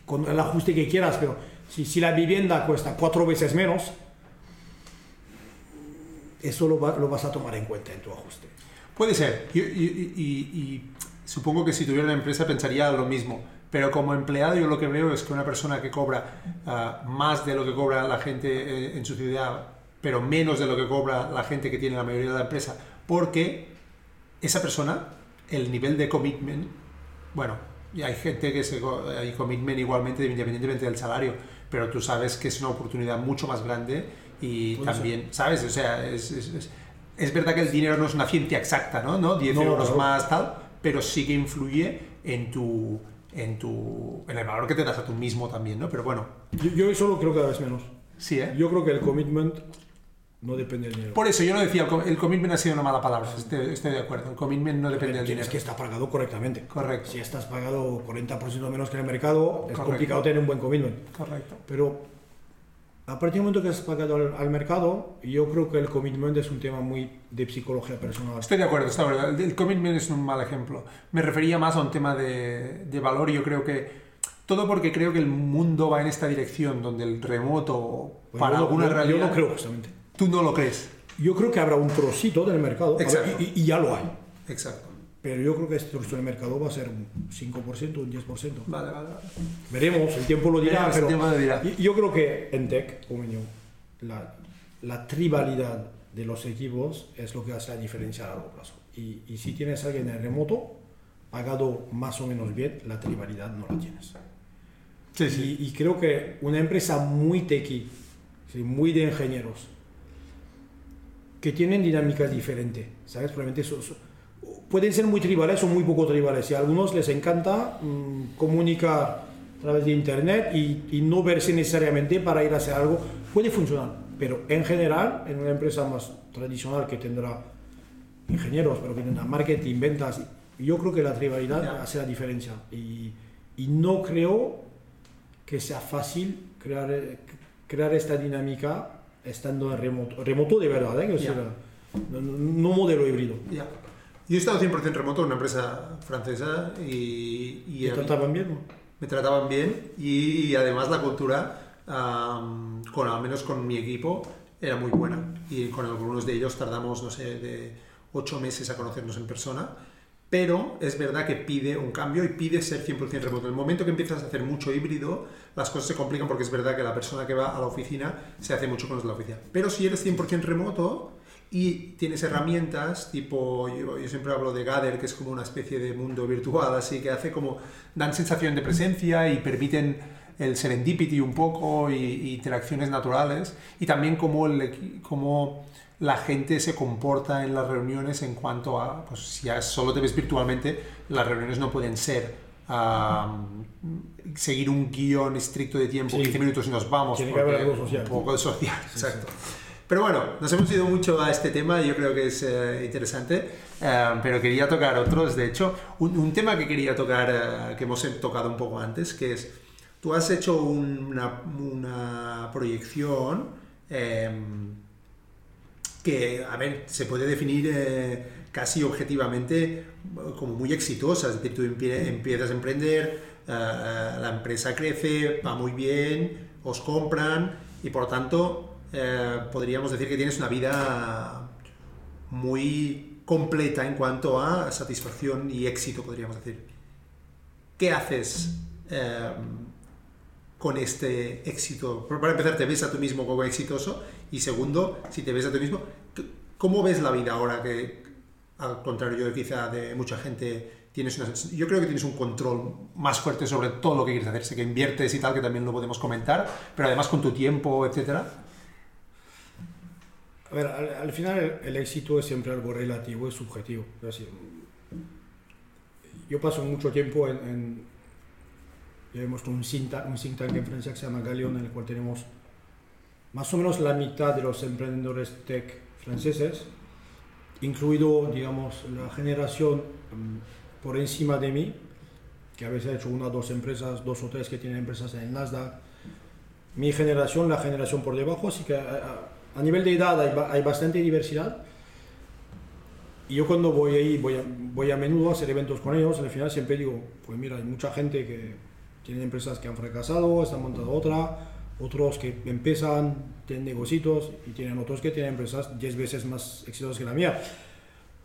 Con el ajuste que quieras, pero si, si la vivienda cuesta cuatro veces menos, eso lo, lo, vas a tomar en cuenta en tu ajuste. Puede ser. Y, y, supongo que si tuviera una empresa pensaría lo mismo. Pero como empleado yo lo que veo es que una persona que cobra ah, más de lo que cobra la gente eh, en su ciudad, pero menos de lo que cobra la gente que tiene la mayoría de la empresa, porque esa persona, el nivel de commitment, bueno, y hay gente que se, hay commitment igualmente independientemente del salario, pero tú sabes que es una oportunidad mucho más grande y también, ¿sabes? O sea, es, es, es, verdad que el dinero no es una ciencia exacta, ¿no? ¿No? 10 euros más tal, pero sí que influye en tu, en tu en el valor que te das a tú mismo también, ¿no? Pero bueno. Yo, yo eso lo creo cada vez menos. Sí, ¿eh? Yo creo que el commitment no depende del dinero. Por eso yo no decía, el com- el commitment ha sido una mala palabra, estoy, estoy de acuerdo. El commitment no depende del Tienes dinero. que estar pagado correctamente. Correcto, Si estás pagado 40% menos que en el mercado, es Correcto. complicado tener un buen commitment. correcto. Pero a partir del momento que has pagado al, al mercado, yo creo que el commitment es un tema muy de psicología personal. Estoy de acuerdo, está verdad. El, el commitment es un mal ejemplo. Me refería más a un tema de, de valor. Yo creo que todo porque creo que el mundo va en esta dirección, donde el remoto, Pues para yo alguna yo, realidad, Yo no creo justamente. Tú no lo crees. Yo creo que habrá un trocito del mercado, a ver, Exacto. y, y ya lo hay. Exacto. Pero yo creo que este trocito del mercado va a ser un 5%, un 10%. Vale, vale, vale. Veremos, el tiempo lo dirá. Veremos, pero el tiempo lo dirá. Yo creo que en tech, como yo, la, la tribalidad de los equipos es lo que hace la diferencia a largo plazo. Y, y si tienes a alguien en remoto, pagado más o menos bien, la tribalidad no la tienes. Sí, sí. Y, y creo que una empresa muy techy, sí, muy de ingenieros, que tienen dinámicas diferentes, ¿sabes? Probablemente so- so- pueden ser muy tribales o muy poco tribales. Y a algunos les encanta mm, comunicar a través de internet y, y no verse necesariamente para ir a hacer algo. Puede funcionar, pero en general, en una empresa más tradicional que tendrá ingenieros, pero que tendrá marketing, ventas, yo creo que la tribalidad Ya. hace la diferencia. Y, y no creo que sea fácil crear, eh, crear esta dinámica estando remoto. Remoto de verdad, ¿eh? Ya. sea, no, no- modelo híbrido. Ya. Yo he estado 100% remoto en una empresa francesa y, y ¿Y a mí- trataban bien? no? me trataban bien y, además la cultura, am, con, al menos con mi equipo, era muy buena. Y con algunos de ellos tardamos, no sé, de ocho meses a conocernos en persona. Pero es verdad que pide un cambio y pide ser 100% remoto. En el momento que empiezas a hacer mucho híbrido, las cosas se complican porque es verdad que la persona que va a la oficina se hace mucho con la oficina. Pero si eres 100% remoto y tienes herramientas tipo, yo, siempre hablo de Gather, que es como una especie de mundo virtual, así que hace como, dan sensación de presencia y permiten el serendipity un poco y, y interacciones naturales y también cómo, el la gente se comporta en las reuniones en cuanto a, pues si solo te ves virtualmente, las reuniones no pueden ser seguir un guion estricto de tiempo, Sí. 15 minutos y nos vamos. Tiene que haber algo social. Un poco de social, exacto. Pero bueno, nos hemos ido mucho a este tema, yo creo que es eh, interesante, eh, pero quería tocar otros, de hecho, un, un tema que quería tocar, eh, que hemos tocado un poco antes, que es, tú has hecho una, una proyección eh, que, a ver, se puede definir casi objetivamente como muy exitosa, es decir, tú empie- empiezas a emprender, eh, eh, la empresa crece, va muy bien, os compran y por tanto eh, podríamos decir que tienes una vida muy completa en cuanto a satisfacción y éxito, podríamos decir. ¿Qué haces eh, con este éxito? Para empezar, ¿te ves a tú mismo como exitoso? Y segundo, si te ves a tú mismo, ¿cómo ves la vida ahora que, al contrario de quizá de mucha gente, tienes una, yo creo que tienes un control más fuerte sobre todo lo que quieres hacer? Sé que inviertes y tal, que también lo podemos comentar, pero además con tu tiempo, etcétera. A ver, al, al final el, éxito es siempre algo relativo, es subjetivo. Yo paso mucho tiempo en, en ya hemos un think, un think tank en Francia que se llama Galeon, en el cual tenemos más o menos la mitad de los emprendedores tech franceses, incluido, digamos, la generación mm, por encima de mí, que a veces ha hecho una dos empresas, dos o tres que tienen empresas en el Nasdaq. Mi generación, la generación por debajo, así que a, a- nivel de edad hay, hay bastante diversidad. Y yo cuando voy ahí, voy a, voy a menudo a hacer eventos con ellos, al final siempre digo, pues mira, hay mucha gente que tiene empresas que han fracasado, están montando otra, otros que empiezan, tienen negocios y tienen otros que tienen empresas 10 veces más exitosas que la mía.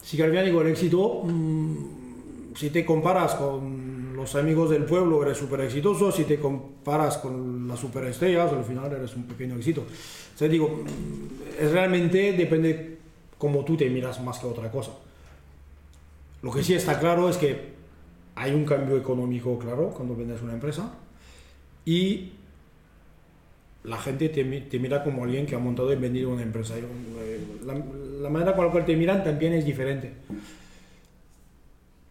Sí que digo, el éxito, mm, si te comparas con los amigos del pueblo, eres súper exitoso, si te comparas con las superestrellas, al final eres un pequeño éxito. O sea, digo, mm, es realmente depende cómo tú te miras más que otra cosa. Lo que sí está claro es que hay un cambio económico claro cuando vendes una empresa y la gente te, te mira como alguien que ha montado y vendido una empresa. Eh, La, la manera con la cual te miran también es diferente.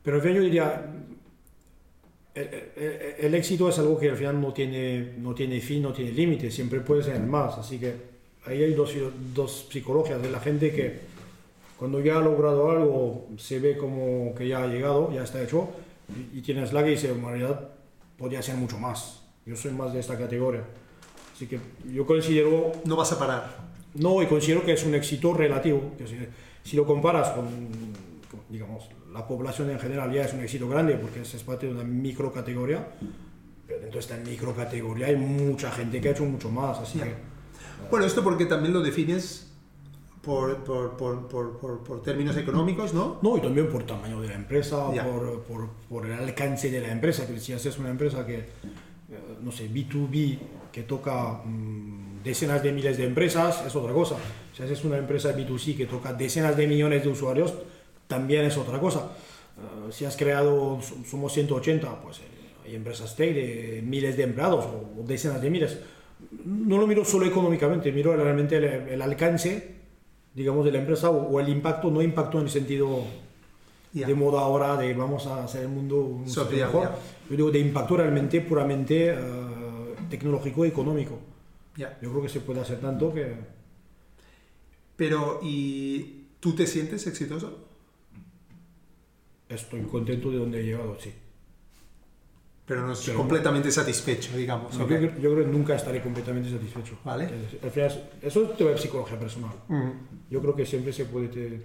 Pero yo diría, el, el- el éxito es algo que al final no tiene, no tiene fin, no tiene límite, siempre puede ser más. Así que ahí hay dos, dos psicologías de la gente que cuando ya ha logrado algo se ve como que ya ha llegado, ya está hecho, y, y tienes la que dice, en realidad podría ser mucho más. Yo soy más de esta categoría. Así que yo considero... No vas a parar. No, y considero que es un éxito relativo. Si, si, lo comparas con, con, digamos, la población en general ya es un éxito grande porque es parte de una microcategoría, pero dentro de esta microcategoría hay mucha gente que ha hecho mucho más. Así que, bueno, esto porque también lo defines por, por, por, por, por, términos económicos, ¿no? No, y también por tamaño de la empresa, por, por, por, el alcance de la empresa. Que si haces una empresa que, no sé, B2B, que toca mmm, decenas de miles de empresas, es otra cosa. Si haces una empresa B2C que toca decenas de millones de usuarios, también es otra cosa. Uh, si has creado, somos 180, pues eh, hay empresas tech de miles de empleados o, o decenas de miles. No lo miro solo económicamente, miro realmente el, el alcance digamos, de la empresa o, o, el impacto, no impacto en el sentido yeah. de moda ahora de vamos a hacer el mundo un so, mejor, yeah. yo digo de impacto realmente puramente uh, tecnológico y económico. Yeah. Yo creo que se puede hacer tanto que... Pero, ¿y tú te sientes exitoso? Estoy contento de donde he llegado, sí. Pero no es Pero completamente satisfecho, digamos. No, okay. yo, yo, creo que nunca estaré completamente satisfecho. Vale. Al final, eso te va de psicología personal. Mm. Yo creo que siempre se puede te,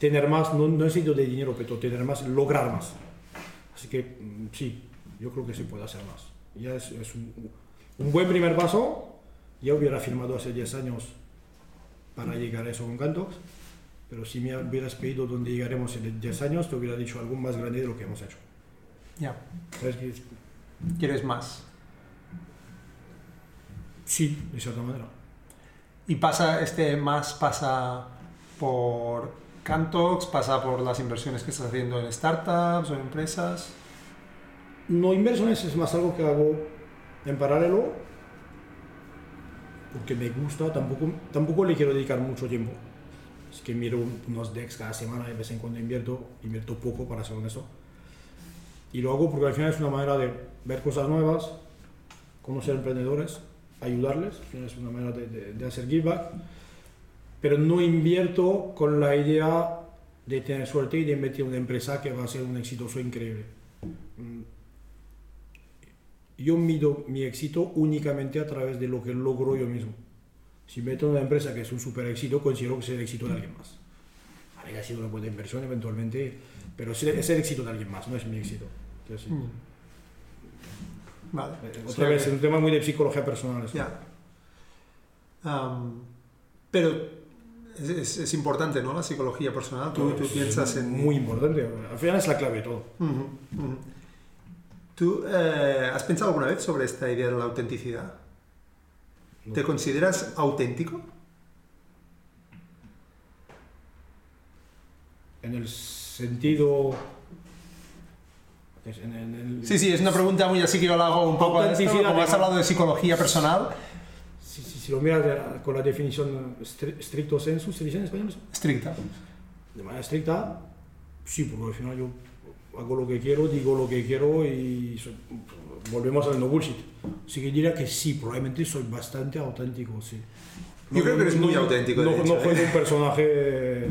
tener más, no, no es sentido de dinero, pero tener más, lograr más. Así que sí, yo creo que se puede hacer más. Ya es, es un, un, buen primer paso. Ya hubiera firmado hace 10 años para llegar a eso con Cantox. Pero si me hubieras pedido dónde llegaremos en 10 años, te hubiera dicho algo más grande de lo que hemos hecho. Ya. ¿Sabes qué? ¿Quieres más? Sí, de cierta manera. ¿Y pasa, este más pasa por Cantox, pasa por las inversiones que estás haciendo en startups o en empresas? No, inversiones es más algo que hago en paralelo, porque me gusta, tampoco, tampoco le quiero dedicar mucho tiempo. Es que miro unos decks cada semana de vez en cuando invierto, invierto poco para ser honesto. Y lo hago porque al final es una manera de ver cosas nuevas, conocer emprendedores, ayudarles, al final es una manera de, de, de hacer give back, pero no invierto con la idea de tener suerte y de invertir en una empresa que va a ser un exitoso increíble. Yo mido mi éxito únicamente a través de lo que logro yo mismo. Si meto en una empresa que es un super éxito, considero que es el éxito de alguien más. Vale, ha sido una buena inversión eventualmente, pero es el éxito de alguien más, no es mi éxito. Sí. Mm. Vale. Eh, otra vez, es un tema muy de psicología personal. Eso. Ya. Um, pero es, es, es, importante, ¿no? La psicología personal. Tú, tú piensas en. Muy importante. Al final es la clave de todo. Uh -huh, uh -huh. ¿Tú eh, has pensado alguna vez sobre esta idea de la autenticidad? No. ¿Te consideras auténtico? En el sentido en, en el... Sí, sí, es una pregunta muy así que yo la hago un poco a esto, como has hablado de psicología personal. Si, si, si lo miras con la definición stricto sensu, ¿se dice en español? Estricta. De manera estricta, sí, porque al final yo hago lo que quiero, digo lo que quiero y soy, volvemos al no bullshit. Así que diría que sí, probablemente soy bastante auténtico, sí. Yo no, creo que eres muy no, auténtico. No, hecho, no fue ¿eh? un personaje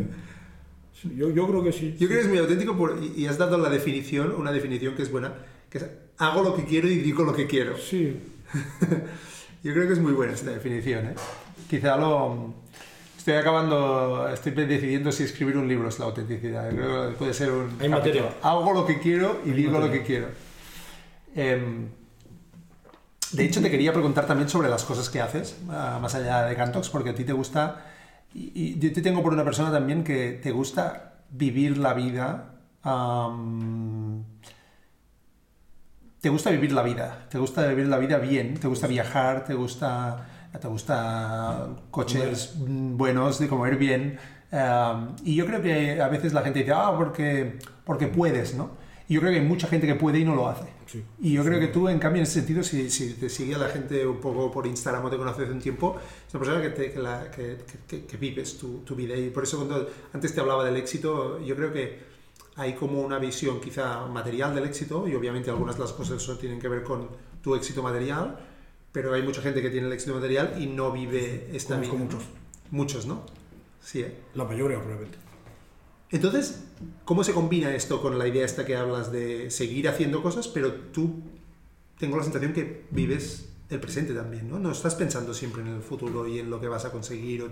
yo, yo, creo que sí. Yo creo que es muy auténtico por, y, has dado la definición, una definición que es buena, que es hago lo que quiero y digo lo que quiero. Sí. yo creo que es muy buena esta definición. ¿eh? Quizá lo... Estoy acabando, estoy decidiendo si escribir un libro es la autenticidad. Creo que puede ser un... Hay materia. Hago lo que quiero y Hay digo lo que quiero. Eh, de hecho, te quería preguntar también sobre las cosas que haces, uh, más allá de Cantox, porque a ti te gusta y, y, yo te tengo por una persona también que te gusta vivir la vida. Um, te gusta vivir la vida, te gusta vivir la vida bien, te gusta viajar, te gusta, te gusta coches buenos, de comer bien. Um, y yo creo que a veces la gente dice, ah, porque, porque puedes, ¿no? Y yo creo que hay mucha gente que puede y no lo hace. Sí, y yo sí. creo que tú, en cambio, en ese sentido, si, si, te sigue la gente un poco por Instagram o te conoce hace un tiempo, es una persona que, te, que, la, que, que, que, vives tu, tu, vida. Y por eso cuando antes te hablaba del éxito, yo creo que hay como una visión quizá material del éxito, y obviamente algunas de las cosas tienen que ver con tu éxito material, pero hay mucha gente que tiene el éxito material y no vive esta Conozco vida. muchos. Muchos, ¿no? Sí, ¿eh? La mayoría, probablemente. Entonces, ¿cómo se combina esto con la idea esta que hablas de seguir haciendo cosas, pero tú tengo la sensación que vives el presente también, ¿no? No estás pensando siempre en el futuro y en lo que vas a conseguir. o-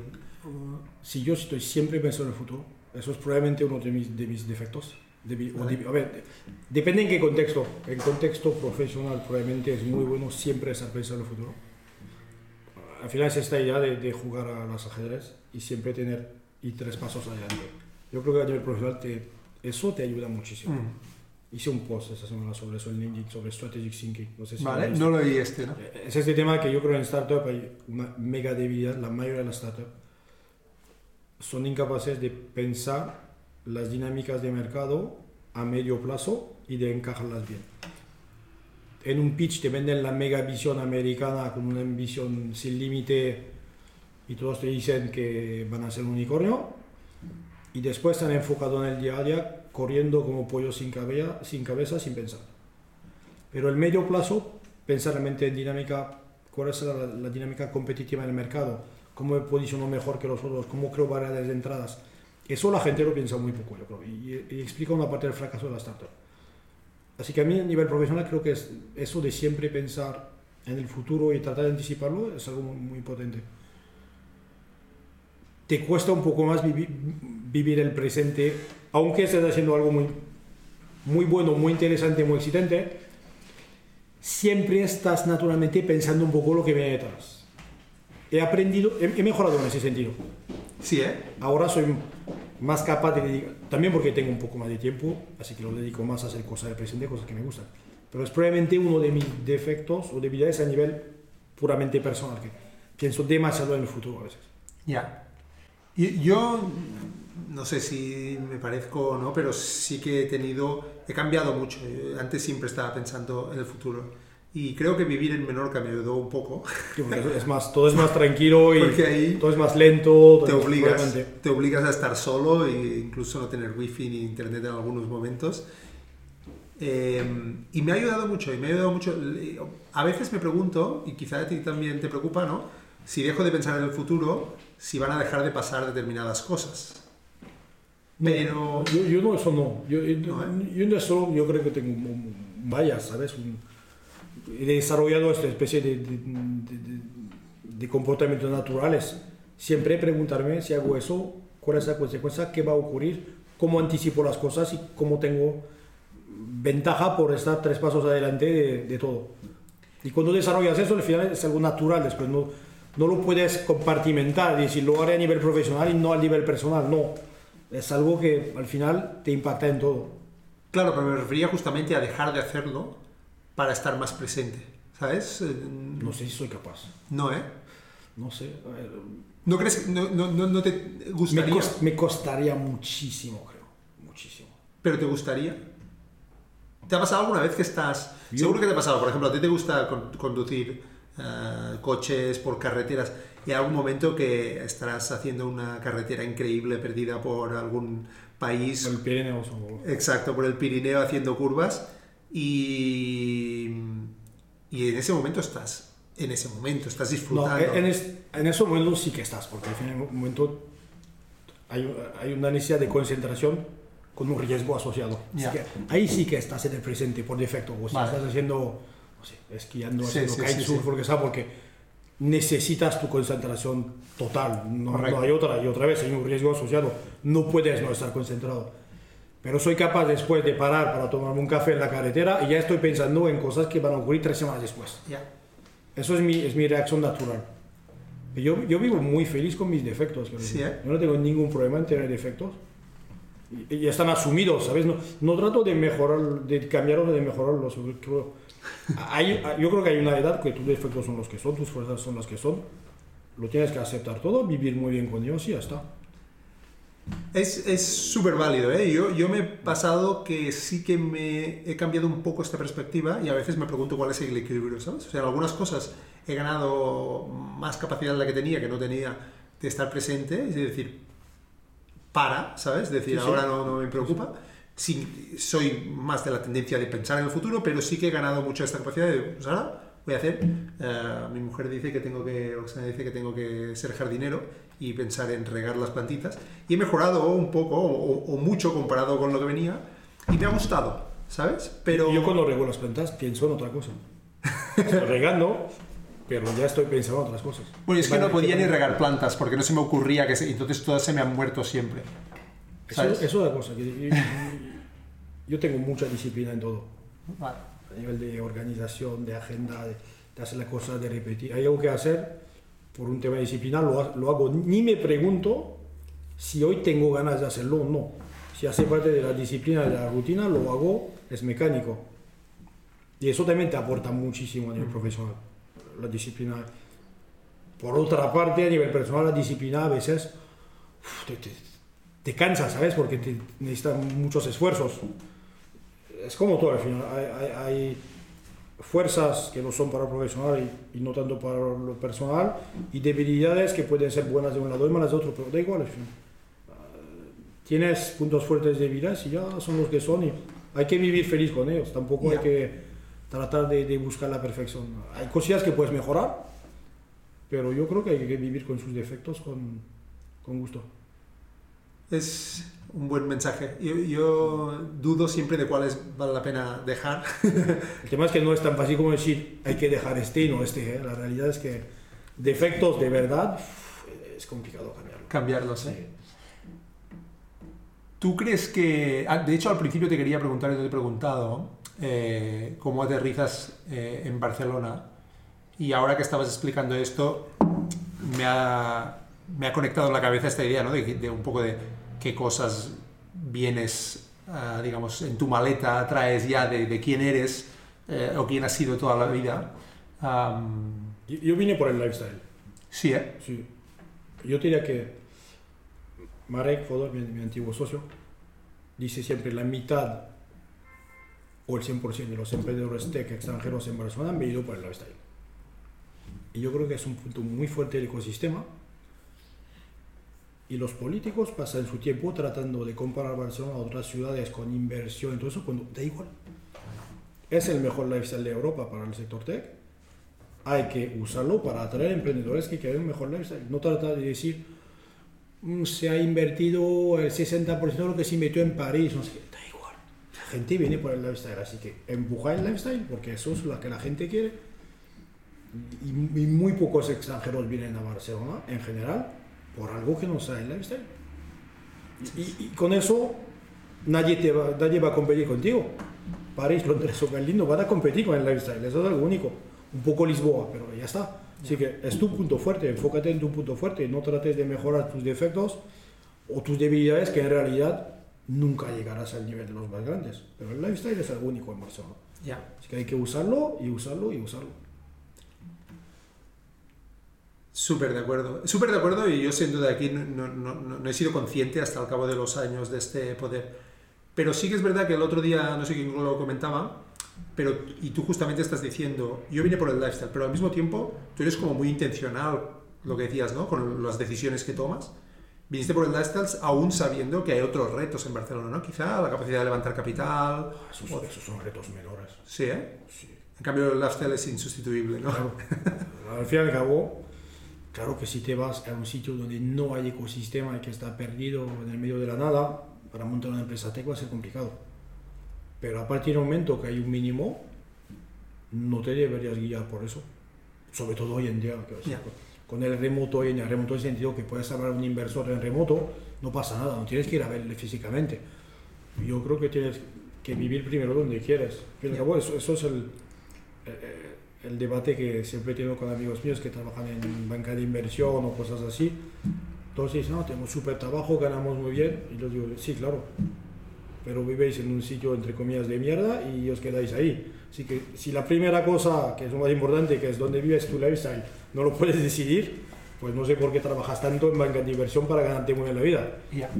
Si yo estoy siempre pensando en el futuro, eso es probablemente uno de mis, de mis defectos. O a ver, de- depende en qué contexto. En contexto profesional probablemente es muy bueno siempre estar pensando en el futuro. Al final es esta idea de, de jugar a las ajedrez y siempre tener y tres pasos adelante. Yo creo que a nivel profesional te- eso te ayuda muchísimo. Mm. Hice un post esta semana sobre eso en LinkedIn, sobre strategic thinking. No sé si Vale, no lo oí este, ¿no? Es este tema que yo creo en startup hay una mega debilidad. La mayoría de las startups son incapaces de pensar las dinámicas de mercado a medio plazo y de encajarlas bien. En un pitch te venden la mega visión americana con una visión sin límite y todos te dicen que van a ser un unicornio y después están enfocados en el día a día corriendo como pollos sin cabeza, sin cabeza, sin pensar. Pero el medio plazo, pensar realmente en dinámica, cuál es la, la dinámica competitiva en el mercado, cómo me posiciono mejor que los otros, cómo creo barreras de entradas. Eso la gente lo piensa muy poco, yo creo, y, y explica una parte del fracaso de la startup. Así que a mí a nivel profesional creo que es eso de siempre pensar en el futuro y tratar de anticiparlo es algo muy, muy potente. Te cuesta un poco más vivi- vivir el presente, aunque estés haciendo algo muy, muy bueno, muy interesante, muy excitante, siempre estás naturalmente pensando un poco lo que viene detrás. He aprendido, he, he mejorado en ese sentido. Sí, ¿eh? Ahora soy más capaz de dedicar, también porque tengo un poco más de tiempo, así que lo dedico más a hacer cosas del presente, cosas que me gustan. Pero es probablemente uno de mis defectos o debilidades a nivel puramente personal, que pienso demasiado en el futuro a veces. Ya. Y yo no sé si me parezco o no, pero sí que he tenido, he cambiado mucho. Antes siempre estaba pensando en el futuro. Y creo que vivir en Menorca me ayudó un poco. Sí, es más, todo es más tranquilo y Porque ahí todo es más lento. te obligas, te obligas a estar solo e incluso no tener wifi ni internet en algunos momentos. Eh, y me ha ayudado mucho, y me ha ayudado mucho. A veces me pregunto, y quizá a ti también te preocupa, ¿no? Si dejo de pensar en el futuro, si van a dejar de pasar determinadas cosas. No, Pero... Yo, yo no, eso no. Yo, yo, No, ¿eh? yo en eso yo creo que tengo bias, ¿sabes? Un- he desarrollado esta especie de, de, comportamientos naturales. Siempre preguntarme si hago eso, cuál es la consecuencia, qué va a ocurrir, cómo anticipo las cosas y cómo tengo ventaja por estar tres pasos adelante de, de todo. Y cuando desarrollas eso, al final es algo natural, después no, no lo puedes compartimentar y decir lo haré a nivel profesional y no a nivel personal, no. Es algo que al final te impacta en todo. Claro, pero me refería justamente a dejar de hacerlo para estar más presente. ¿Sabes? Eh, No sé si soy capaz. No, ¿eh? No sé. ver, ¿No crees que no, no, te me, gustaría? me costaría muchísimo, creo. Muchísimo. ¿Pero te gustaría? ¿Te ha pasado alguna vez que estás... Yo- Seguro que te ha pasado, por ejemplo, a ti te gusta con- conducir eh, coches por carreteras y hay algún momento que estarás haciendo una carretera increíble perdida por algún país, El Pirineos o... exacto, por el Pirineo haciendo curvas y, y en ese momento estás, en ese momento estás No, disfrutando. en, es- en ese momento sí que estás, porque al final en un momento hay, hay una necesidad de concentración con un riesgo asociado. Ya. que ahí sí que estás en el presente por defecto. O si Vale. estás haciendo, no sé, esquiando, Sí, haciendo sí, kitesurf, sí. porque sea, porque necesitas tu concentración total. No, no hay otra. Y otra vez hay un riesgo asociado. No puedes no estar concentrado. Pero soy capaz después de parar para tomarme un café en la carretera y ya estoy pensando en cosas que van a ocurrir tres semanas después. Ya. Eso es mi, es mi reacción natural. Yo, yo vivo muy feliz con mis defectos. Sí. ¿eh? Yo no tengo ningún problema en tener defectos. Y, y están asumidos, ¿sabes? No, no trato de mejorar, de cambiarlos, de mejorarlos. Creo, hay, yo creo que hay una edad que tus defectos son los que son, tus fuerzas son las que son. Lo tienes que aceptar todo, vivir muy bien con ellos y ya está. Es es súper válido, ¿eh? Yo, yo me he pasado que sí que me he cambiado un poco esta perspectiva y a veces me pregunto cuál es el equilibrio, ¿sabes? O sea, en algunas cosas he ganado más capacidad de la que tenía, que no tenía, de estar presente, es decir, para, ¿sabes? Es decir, Sí, sí. ahora no, no me preocupa. Sí, soy más de la tendencia de pensar en el futuro, pero sí que he ganado mucho esta capacidad de, pues ahora, voy a hacer. Eh, mi mujer dice que tengo que, Oxana dice que tengo que ser jardinero y pensar en regar las plantitas. Y he mejorado un poco o, o mucho comparado con lo que venía y me ha gustado, ¿sabes? Pero... Yo cuando rego las plantas pienso en otra cosa. regando, pero ya estoy pensando en otras cosas. Bueno, es que no podía ni regar plantas porque no se me ocurría que entonces todas se me han muerto siempre. ¿sabes? Eso, es otra cosa. Que yo, tengo mucha disciplina en todo. A nivel de organización, de agenda, de, hacer las cosas, de repetir. Hay algo que hacer por un tema de disciplina, lo, lo hago. Ni me pregunto si hoy tengo ganas de hacerlo o no. Si hace parte de la disciplina, de la rutina, lo hago, es mecánico. Y eso también te aporta muchísimo a nivel mm. profesional la disciplina. Por otra parte, a nivel personal, la disciplina a veces te, te, cansa, ¿sabes? Porque te necesitan muchos esfuerzos. Es como todo al final. Hay, fuerzas que no son para lo profesional y, no tanto para lo personal, y debilidades que pueden ser buenas de un lado y malas de otro, pero da igual al final. Tienes puntos fuertes de vida y ya son los que son y hay que vivir feliz con ellos. Tampoco hay que tratar de, de, buscar la perfección. Hay cosillas que puedes mejorar, pero yo creo que hay que vivir con sus defectos con, con gusto. Es un buen mensaje. Yo, yo, dudo siempre de cuáles vale la pena dejar. El tema es que no es tan fácil como decir hay que dejar este y no este. ¿eh? La realidad es que defectos de verdad es complicado cambiarlos. Cambiarlos, sí. ¿Tú crees que.? Ah, de hecho, al principio te quería preguntar y te he preguntado eh, cómo aterrizas eh, en Barcelona. Y ahora que estabas explicando esto, me ha, me ha conectado en la cabeza esta idea, ¿no? De, un poco de qué cosas vienes, ah, digamos, en tu maleta, traes ya de, quién eres eh, o quién has sido toda la vida. yo, vine por el lifestyle. Sí, ¿eh? Sí. Yo diría que Marek Fodor, mi antiguo socio, dice siempre la mitad o el 100% de los emprendedores tech extranjeros en Barcelona han venido por el lifestyle. Y yo creo que es un punto muy fuerte del ecosistema. Y los políticos pasan su tiempo tratando de comparar Barcelona a otras ciudades con inversión y todo eso, cuando da igual. Es el mejor lifestyle de Europa para el sector tech. Hay que usarlo para atraer emprendedores que quieren un mejor lifestyle. No trata de decir, mm, se ha invertido el 60% de lo que se invirtió en París. No sé gente viene por el lifestyle, así que empujar el lifestyle porque eso es lo que la gente quiere. Y, muy pocos extranjeros vienen a Barcelona en general por algo que no sea el lifestyle. Y, con eso nadie, te va, nadie va a competir contigo. París, Londres o Berlín no van a competir con el lifestyle, eso es algo único. Un poco Lisboa, pero ya está. Así que es tu punto fuerte, enfócate en tu punto fuerte, no trates de mejorar tus defectos o tus debilidades que en realidad nunca llegarás al nivel de los más grandes. Pero el lifestyle es algo único en Barcelona. Ya. Así que hay que usarlo y usarlo y usarlo. Súper de acuerdo. Súper de acuerdo y yo siendo de aquí no, no, no, he sido consciente hasta el cabo de los años de este poder. Pero sí que es verdad que el otro día, no sé quién lo comentaba, pero, y tú justamente estás diciendo, yo vine por el lifestyle, pero al mismo tiempo tú eres como muy intencional, lo que decías, ¿no? Con las decisiones que tomas viniste por el lifestyle aún sabiendo que hay otros retos en Barcelona, ¿no? Quizá la capacidad de levantar capital. Ah, esos, son retos menores. Sí, ¿eh? Sí. En cambio, el lifestyle es insustituible, ¿no? Claro. al fin y al cabo, claro que si te vas a un sitio donde no hay ecosistema y que está perdido en el medio de la nada, para montar una empresa tech va a ser complicado. Pero a partir del momento que hay un mínimo, no te deberías guiar por eso. Sobre todo hoy en día. Que con el remoto y en el remoto en el sentido que puedes hablar a un inversor en remoto, no pasa nada, no tienes que ir a verle físicamente. Yo creo que tienes que vivir primero donde quieres. Pero eso, eso es el, eh, el, debate que siempre tengo con amigos míos que trabajan en banca de inversión o cosas así. Entonces, no, tenemos súper trabajo, ganamos muy bien. Y yo digo, sí, claro, pero vivéis en un sitio entre comillas de mierda y os quedáis ahí. Así que si la primera cosa, que es lo más importante, que es donde vives tu lifestyle, no lo puedes decidir, pues no sé por qué trabajas tanto en banca de inversión para ganarte muy en la vida.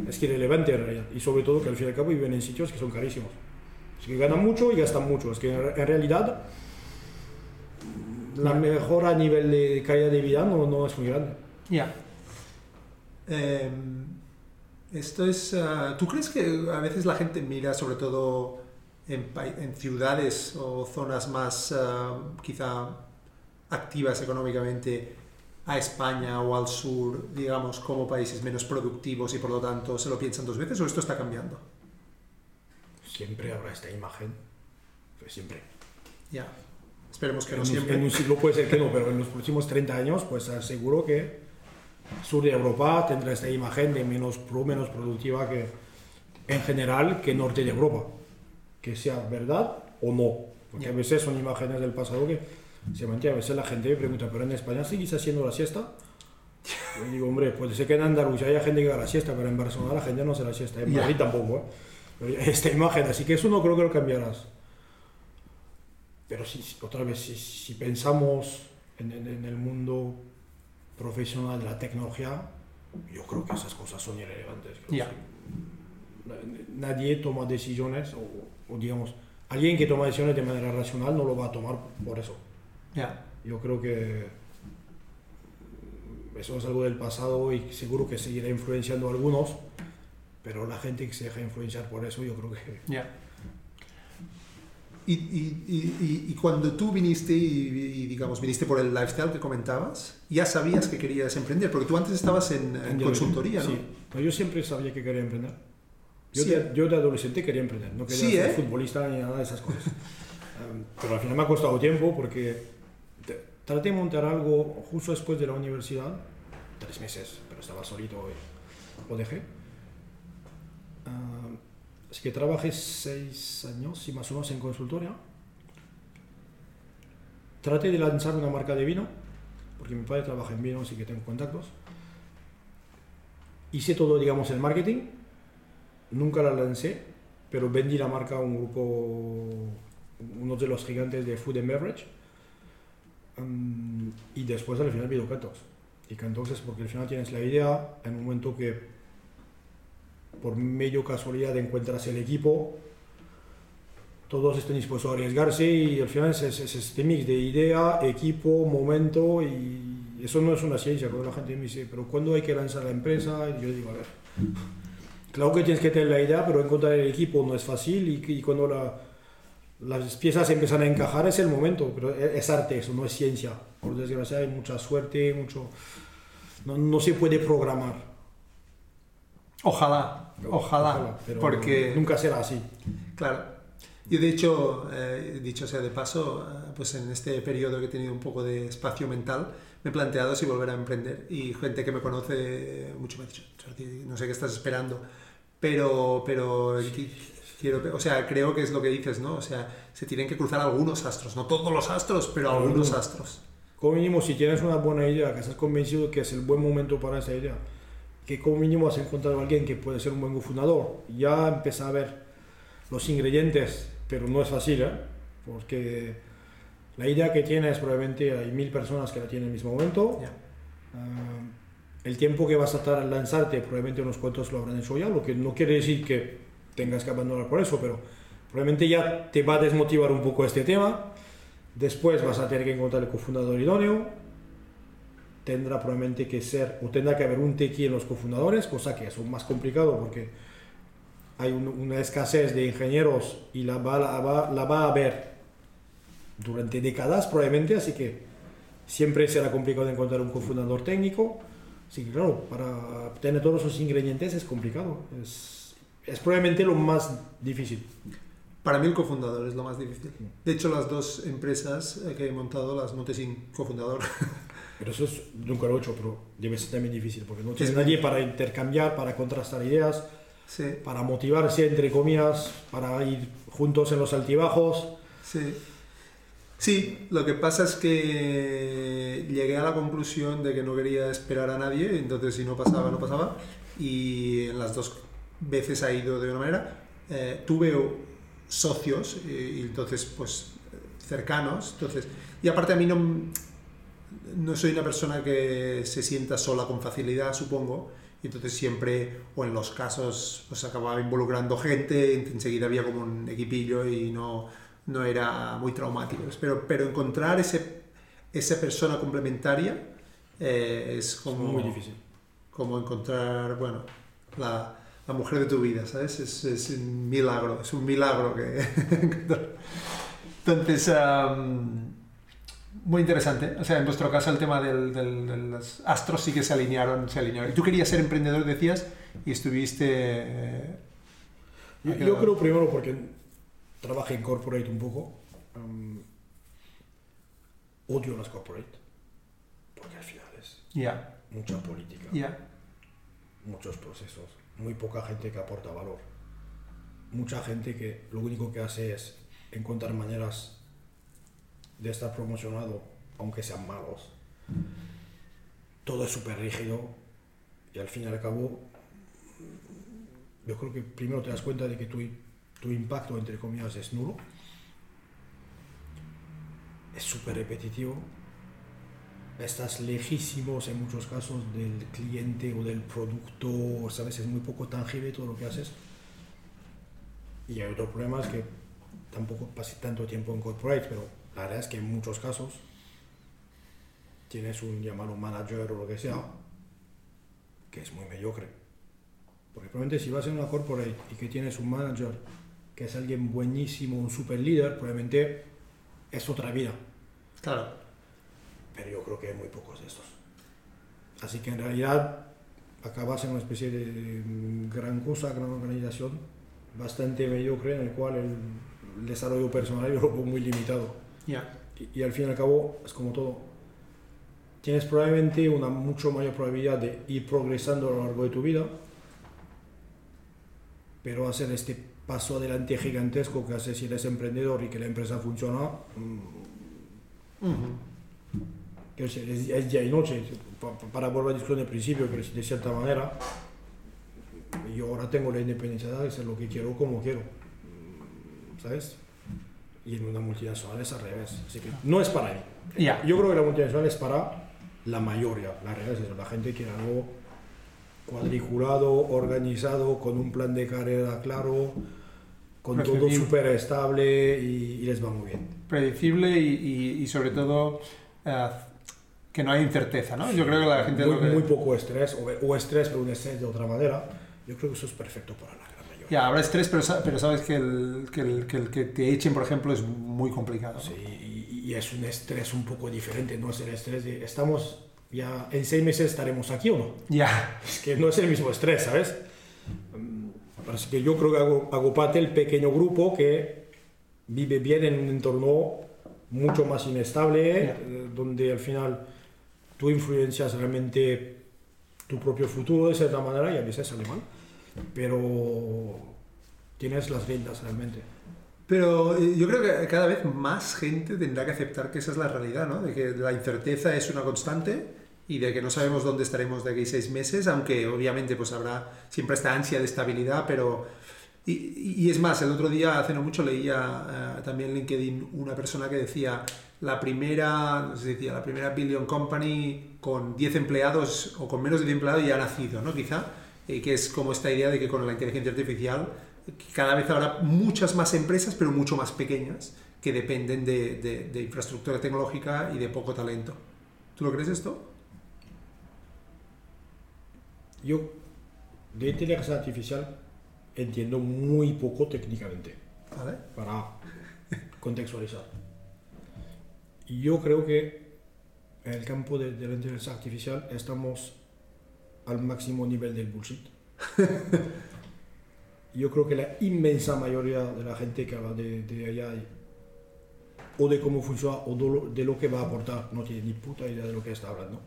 Es que irrelevante en realidad. Y sobre todo que al fin y al cabo viven en sitios que son carísimos. Así que ganan mucho y gastan mucho. Es que en realidad la mejora a nivel de calidad de vida no, no es muy grande. Ya. Em, esto es. Ah, ¿Tú crees que a veces la gente mira, sobre todo en, en ciudades o zonas más, ah, quizá activas económicamente a España o al sur, digamos, como países menos productivos y por lo tanto se lo piensan dos veces o esto está cambiando? Siempre habrá esta imagen, pues siempre. Ya, esperemos que En no siempre. en un siglo puede ser que no, pero en los próximos 30 años, pues aseguro que sur de Europa tendrá esta imagen de menos pro, menos productiva que en general que norte de Europa. Que sea verdad o no. Porque Ya. a veces son imágenes del pasado que se mantienen. A veces la gente me pregunta, ¿pero en España seguís haciendo la siesta? Yo digo, hombre, puede ser que en Andalucía haya gente que haga la siesta, pero en Barcelona la gente no hace la siesta. En. Madrid tampoco, ¿eh? Pero esta imagen, así que eso no creo que lo cambiarás. Pero si, otra vez, si, si pensamos en, en- en el mundo profesional de la tecnología, yo creo que esas cosas son irrelevantes. na- Nadie toma decisiones, o, o digamos, alguien que toma decisiones de manera racional no lo va a tomar por eso. Ya, Yo creo que eso es algo del pasado y seguro que seguirá influenciando a algunos, pero la gente que se deja influenciar por eso, yo creo que ya. Y, y- y- cuando tú viniste y, digamos viniste por el lifestyle que comentabas, ya sabías que querías emprender, porque tú antes estabas en, en consultoría, ¿no? Sí, yo siempre sabía que quería emprender. Yo, Sí, de, ¿eh? yo de adolescente quería emprender, no quería Sí, ser ¿eh? futbolista ni nada de esas cosas. Um, pero al final me ha costado tiempo porque te- traté de montar algo justo después de la universidad, tres meses, pero estaba solito y lo dejé. Um, así que trabajé seis años y más o menos en consultoría. Traté de lanzar una marca de vino, porque mi padre trabaja en vino, así que tengo contactos hice todo, digamos, el marketing. Nunca la lancé, pero vendí la marca a un grupo, uno de los gigantes de food and beverage. Mm, y después al final vino Cantox. Y Cantox es porque al final tienes la idea en un momento que por medio casualidad encuentras el equipo, todos están dispuestos a arriesgarse y al final es, es- es este mix de idea, equipo, momento y eso no es una ciencia. Cuando la gente me dice, pero ¿cuándo hay que lanzar la empresa? Y yo digo, a ver, claro que tienes que tener la idea, pero encontrar el equipo no es fácil y, y cuando la- las piezas empiezan a encajar es el momento, pero es, es arte, eso no es ciencia. Por desgracia hay mucha suerte, mucho... No, no se puede programar. Ojalá, ojalá, pero porque nunca será así. Claro. Yo, de hecho, eh, dicho sea de paso, eh, pues en este periodo que he tenido un poco de espacio mental, me he planteado si volver a emprender. Y gente que me conoce mucho me ha dicho, "Jordi, no sé qué estás esperando, pero, pero qui- quiero, o sea, creo que es lo que dices, ¿no? O sea, se tienen que cruzar algunos astros, no todos los astros, pero algunos Algunos. astros. Como mínimo, si tienes una buena idea, que estás convencido que es el buen momento para esa idea, que como mínimo has encontrado a alguien que puede ser un buen cofundador, ya empieza a ver los ingredientes, pero no es fácil, ¿eh? porque la idea que tienes probablemente hay mil personas que la tienen en el mismo momento. Ah, el tiempo que vas a tardar en lanzarte, probablemente unos cuantos lo habrán hecho ya, lo que no quiere decir que tengas que abandonar por eso, pero probablemente ya te va a desmotivar un poco este tema. Después vas a tener que encontrar el cofundador idóneo. Tendrá probablemente que ser, o tendrá que haber un tequi en los cofundadores, cosa que es más complicado porque hay un- una escasez de ingenieros y la va, la, va, la va a haber durante décadas probablemente, así que siempre será complicado encontrar un cofundador técnico. Así que claro, para tener todos esos ingredientes es complicado. Es, es probablemente lo más difícil. Para mí el cofundador es lo más difícil. De hecho, las dos empresas eh, que he montado las monté sin cofundador. Pero eso es, nunca lo he hecho, pero debe ser también difícil, porque no tienes Es- nadie para intercambiar, para contrastar ideas, Sí. para motivarse, entre comillas, para ir juntos en los altibajos. Sí. Sí, lo que pasa es que llegué a la conclusión de que no quería esperar a nadie, entonces si no pasaba, no pasaba, y en las dos veces ha ido de una manera. Eh, tuve socios, eh, y entonces, pues, cercanos, entonces, y aparte a mí no, no soy una persona que se sienta sola con facilidad, supongo, y entonces siempre, o en los casos, pues acababa involucrando gente, enseguida había como un equipillo y no, no era muy traumático. Pero, pero encontrar ese, esa persona complementaria eh, es como, muy difícil. como encontrar, bueno, la, la mujer de tu vida, ¿sabes? Es, es un milagro, es un milagro que. Entonces, Muy interesante. O sea, en vuestro caso el tema del, del, de los astros sí que se alinearon, se alinearon. Y tú querías ser emprendedor, decías, y estuviste... Eh, yo, yo, creo primero porque trabajé en corporate un poco. Um, odio las corporate. Porque al final es yeah. mucha política. Yeah. Muchos procesos. Muy poca gente que aporta valor. Mucha gente que lo único que hace es encontrar maneras de estar promocionado, aunque sean malos. Todo es súper rígido y al fin y al cabo, yo creo que primero te das cuenta de que tu, tu impacto, entre comillas, es nulo. Es súper repetitivo. Estás lejísimos en muchos casos del cliente o del producto, sabes, es muy poco tangible todo lo que haces. Y hay otro problema es que tampoco pasé tanto tiempo en corporate, pero la verdad es que en muchos casos tienes un llamado manager o lo que sea que es muy mediocre. Porque probablemente si vas en una corporate y que tienes un manager que es alguien buenísimo, un super líder, probablemente es otra vida. Claro. Pero yo creo que hay muy pocos de estos. Así que en realidad acabas en una especie de gran cosa, gran organización, bastante mediocre, en el cual el desarrollo personal yo lo pongo muy limitado. Y, al fin y al cabo es como todo. Tienes probablemente una mucho mayor probabilidad de ir progresando a lo largo de tu vida, pero hacer este paso adelante gigantesco que hace si eres emprendedor y que la empresa funciona, es, día y noche. Para volver a la discusión del principio, pero de cierta manera, yo ahora tengo la independencia de hacer lo que quiero como quiero. ¿Sabes? Y en una multinacional es al revés. Así que no es para mí. Yo creo que la multinacional es para la mayoría. La realidad es eso. La gente quiere algo cuadriculado, organizado, con un plan de carrera claro, con todo súper estable y, les va muy bien. Predecible y, y, sobre todo uh, que no hay incerteza, ¿no? Yo creo que la gente... Muy, muy poco estrés, o, o, estrés, pero un estrés de otra manera. Yo creo que eso es perfecto para la ya, habrá estrés, pero, pero sabes que el que, el, que el, que, te echen, por ejemplo, es muy complicado. Sí, y, es un estrés un poco diferente, no es el estrés de estamos ya en seis meses estaremos aquí o no. Ya. Es que no es el mismo estrés, ¿sabes? Así que yo creo que hago, hago parte del pequeño grupo que vive bien en un entorno mucho más inestable, eh, donde al final tú influencias realmente tu propio futuro de cierta manera y a veces sale mal pero tienes las riendas realmente. Pero eh, yo creo que cada vez más gente tendrá que aceptar que esa es la realidad, ¿no? De que la incerteza es una constante y de que no sabemos dónde estaremos de aquí seis meses, aunque obviamente pues habrá siempre esta ansia de estabilidad, pero... Y, es más, el otro día, hace no mucho, leía uh, también en LinkedIn una persona que decía la primera, no decía, la primera Billion Company con 10 empleados o con menos de 10 empleados ya ha nacido, ¿no? Quizá eh, que es como esta idea de que con la inteligencia artificial cada vez habrá muchas más empresas, pero mucho más pequeñas, que dependen de, de, infraestructura tecnológica y de poco talento. ¿Tú lo crees esto? Yo de inteligencia artificial entiendo muy poco técnicamente. ¿Vale? Para contextualizar. Yo creo que en el campo de, de la inteligencia artificial estamos al máximo nivel del bullshit. Yo creo que la inmensa mayoría de la gente que habla de, de AI o de cómo funciona o de lo, que va a aportar no tiene ni puta idea de lo que está hablando.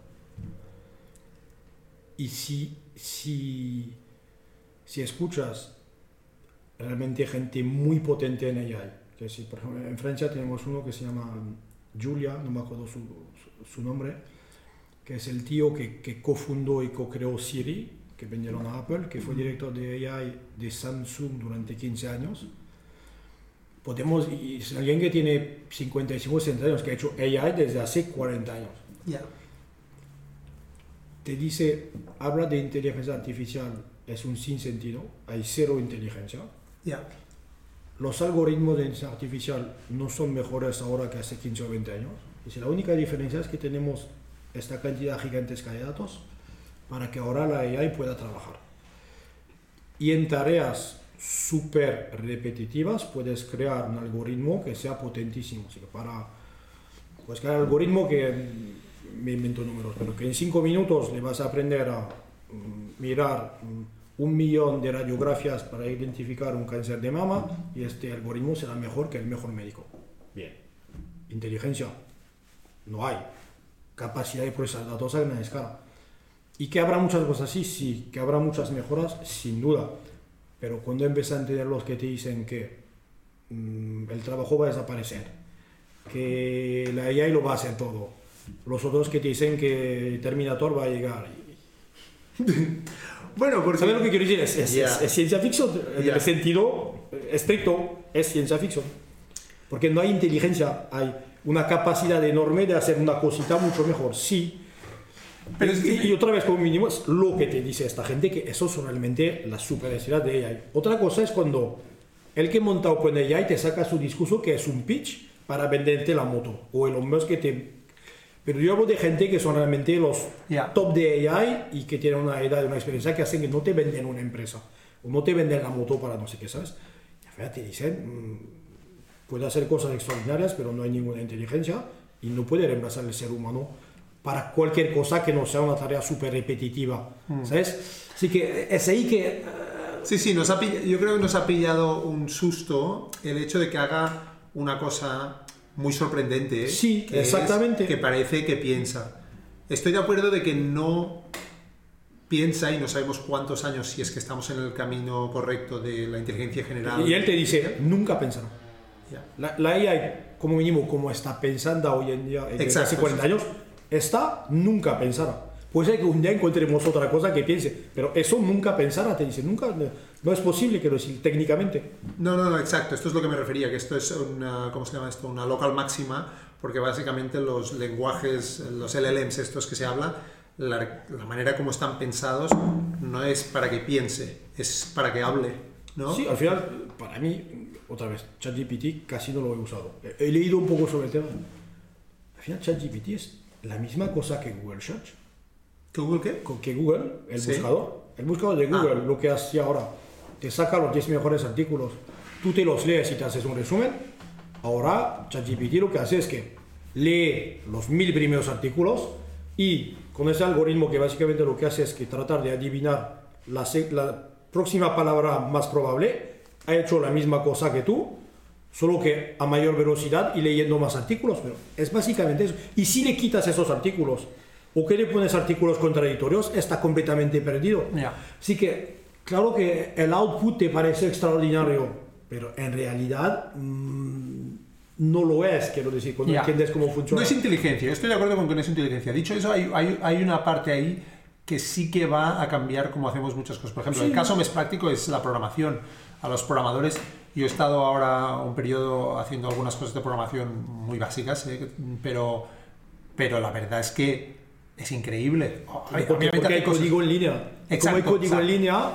Y si, si, si escuchas realmente gente muy potente en AI, que si por ejemplo en Francia tenemos uno que se llama Julia, no me acuerdo su, su nombre, que es el tío que, que cofundó y co-creó Siri, que vendieron a Apple, que fue director de AI de Samsung durante 15 años. Podemos, y es alguien que tiene 55 60 años, que ha hecho AI desde hace 40 años. Yeah. Te dice, habla de inteligencia artificial, es un sinsentido, hay cero inteligencia. Yeah. Los algoritmos de inteligencia artificial no son mejores ahora que hace 15 o 20 años. Y la única diferencia es que tenemos esta cantidad gigantesca de datos para que ahora la AI pueda trabajar. Y en tareas súper repetitivas puedes crear un algoritmo que sea potentísimo. Así que para pues que el algoritmo que me invento números, pero que en cinco minutos le vas a aprender a mm, mirar mm, un millón de radiografías para identificar un cáncer de mama y este algoritmo será mejor que el mejor médico. Bien. Inteligencia. No hay. Capacidad de procesar datos a gran escala. Y que habrá muchas cosas así, sí. Que habrá muchas mejoras, sin duda. Pero cuando empiezan a entender los que te dicen que mm, el trabajo va a desaparecer, que la AI lo va a hacer todo, los otros que te dicen que Terminator va a llegar. bueno, porque... ¿Sabes lo que quiero decir? Es, es, ciencia ficción, en el sentido estricto, es ciencia ficción. Porque no hay inteligencia, hay una capacidad enorme de hacer una cosita mucho mejor, sí. Pero y, otra vez, como mínimo, es lo que te dice esta gente, que eso es realmente la superioridad de AI. Otra cosa es cuando el que monta OpenAI te saca su discurso, que es un pitch para venderte la moto, o el hombre que te pero yo hablo de gente que son realmente los top de AI y que tienen una edad y una experiencia que hacen que no te venden una empresa o no te venden la moto para no sé qué, ¿sabes? Y te dicen, mm, puede hacer cosas extraordinarias, pero no hay ninguna inteligencia y no puede reemplazar el ser humano para cualquier cosa que no sea una tarea súper repetitiva, mm. ¿sabes? Así que es ahí que... Eh, sí, sí, nos ha yo creo que nos ha pillado un susto el hecho de que haga una cosa muy sorprendente. ¿eh? Sí, exactamente. que parece que piensa. Estoy de acuerdo de que no piensa y no sabemos cuántos años si es que estamos en el camino correcto de la inteligencia general. Y él te dice, nunca pensará. La, la, IA, como mínimo, como está pensando hoy en día, en casi 40 años, está, nunca pensará. Puede ser que un día encontremos otra cosa que piense, pero eso nunca pensará, te dice, nunca, no es posible, quiero decir, técnicamente. No, no, no, exacto, esto es lo que me refería, que esto es una, ¿cómo se llama esto? Una local máxima, porque básicamente los lenguajes, los LLMs estos que se habla, la, la manera como están pensados no es para que piense, es para que hable, ¿no? Sí, al final, para mí, otra vez, ChatGPT casi no lo he usado. He, leído un poco sobre el tema. Al final, ChatGPT es la misma cosa que Google Search ¿Que Google qué? Que Google, el buscador. El buscador de Google, ah. lo que hace ahora, te saca los 10 mejores artículos, tú te los lees y te haces un resumen. Ahora, ChatGPT lo que hace es que lee los mil primeros artículos y con ese algoritmo que básicamente lo que hace es que tratar de adivinar la, la próxima palabra más probable, ha hecho la misma cosa que tú, solo que a mayor velocidad y leyendo más artículos. Pero es básicamente eso. Y si le quitas esos artículos o que le pones artículos contradictorios, está completamente perdido. Así que, claro que el output te parece extraordinario, pero en realidad mm, no lo es, quiero decir, cuando entiendes cómo funciona. No es inteligencia, estoy de acuerdo con que no es inteligencia. Dicho eso, hay, hay, hay, una parte ahí que sí que va a cambiar cómo hacemos muchas cosas. Por ejemplo, el caso más práctico es la programación. A los programadores, yo he estado ahora un periodo haciendo algunas cosas de programación muy básicas, ¿eh? pero, pero la verdad es que es increíble. porque, hay código en línea. Exacto, Como hay código en línea.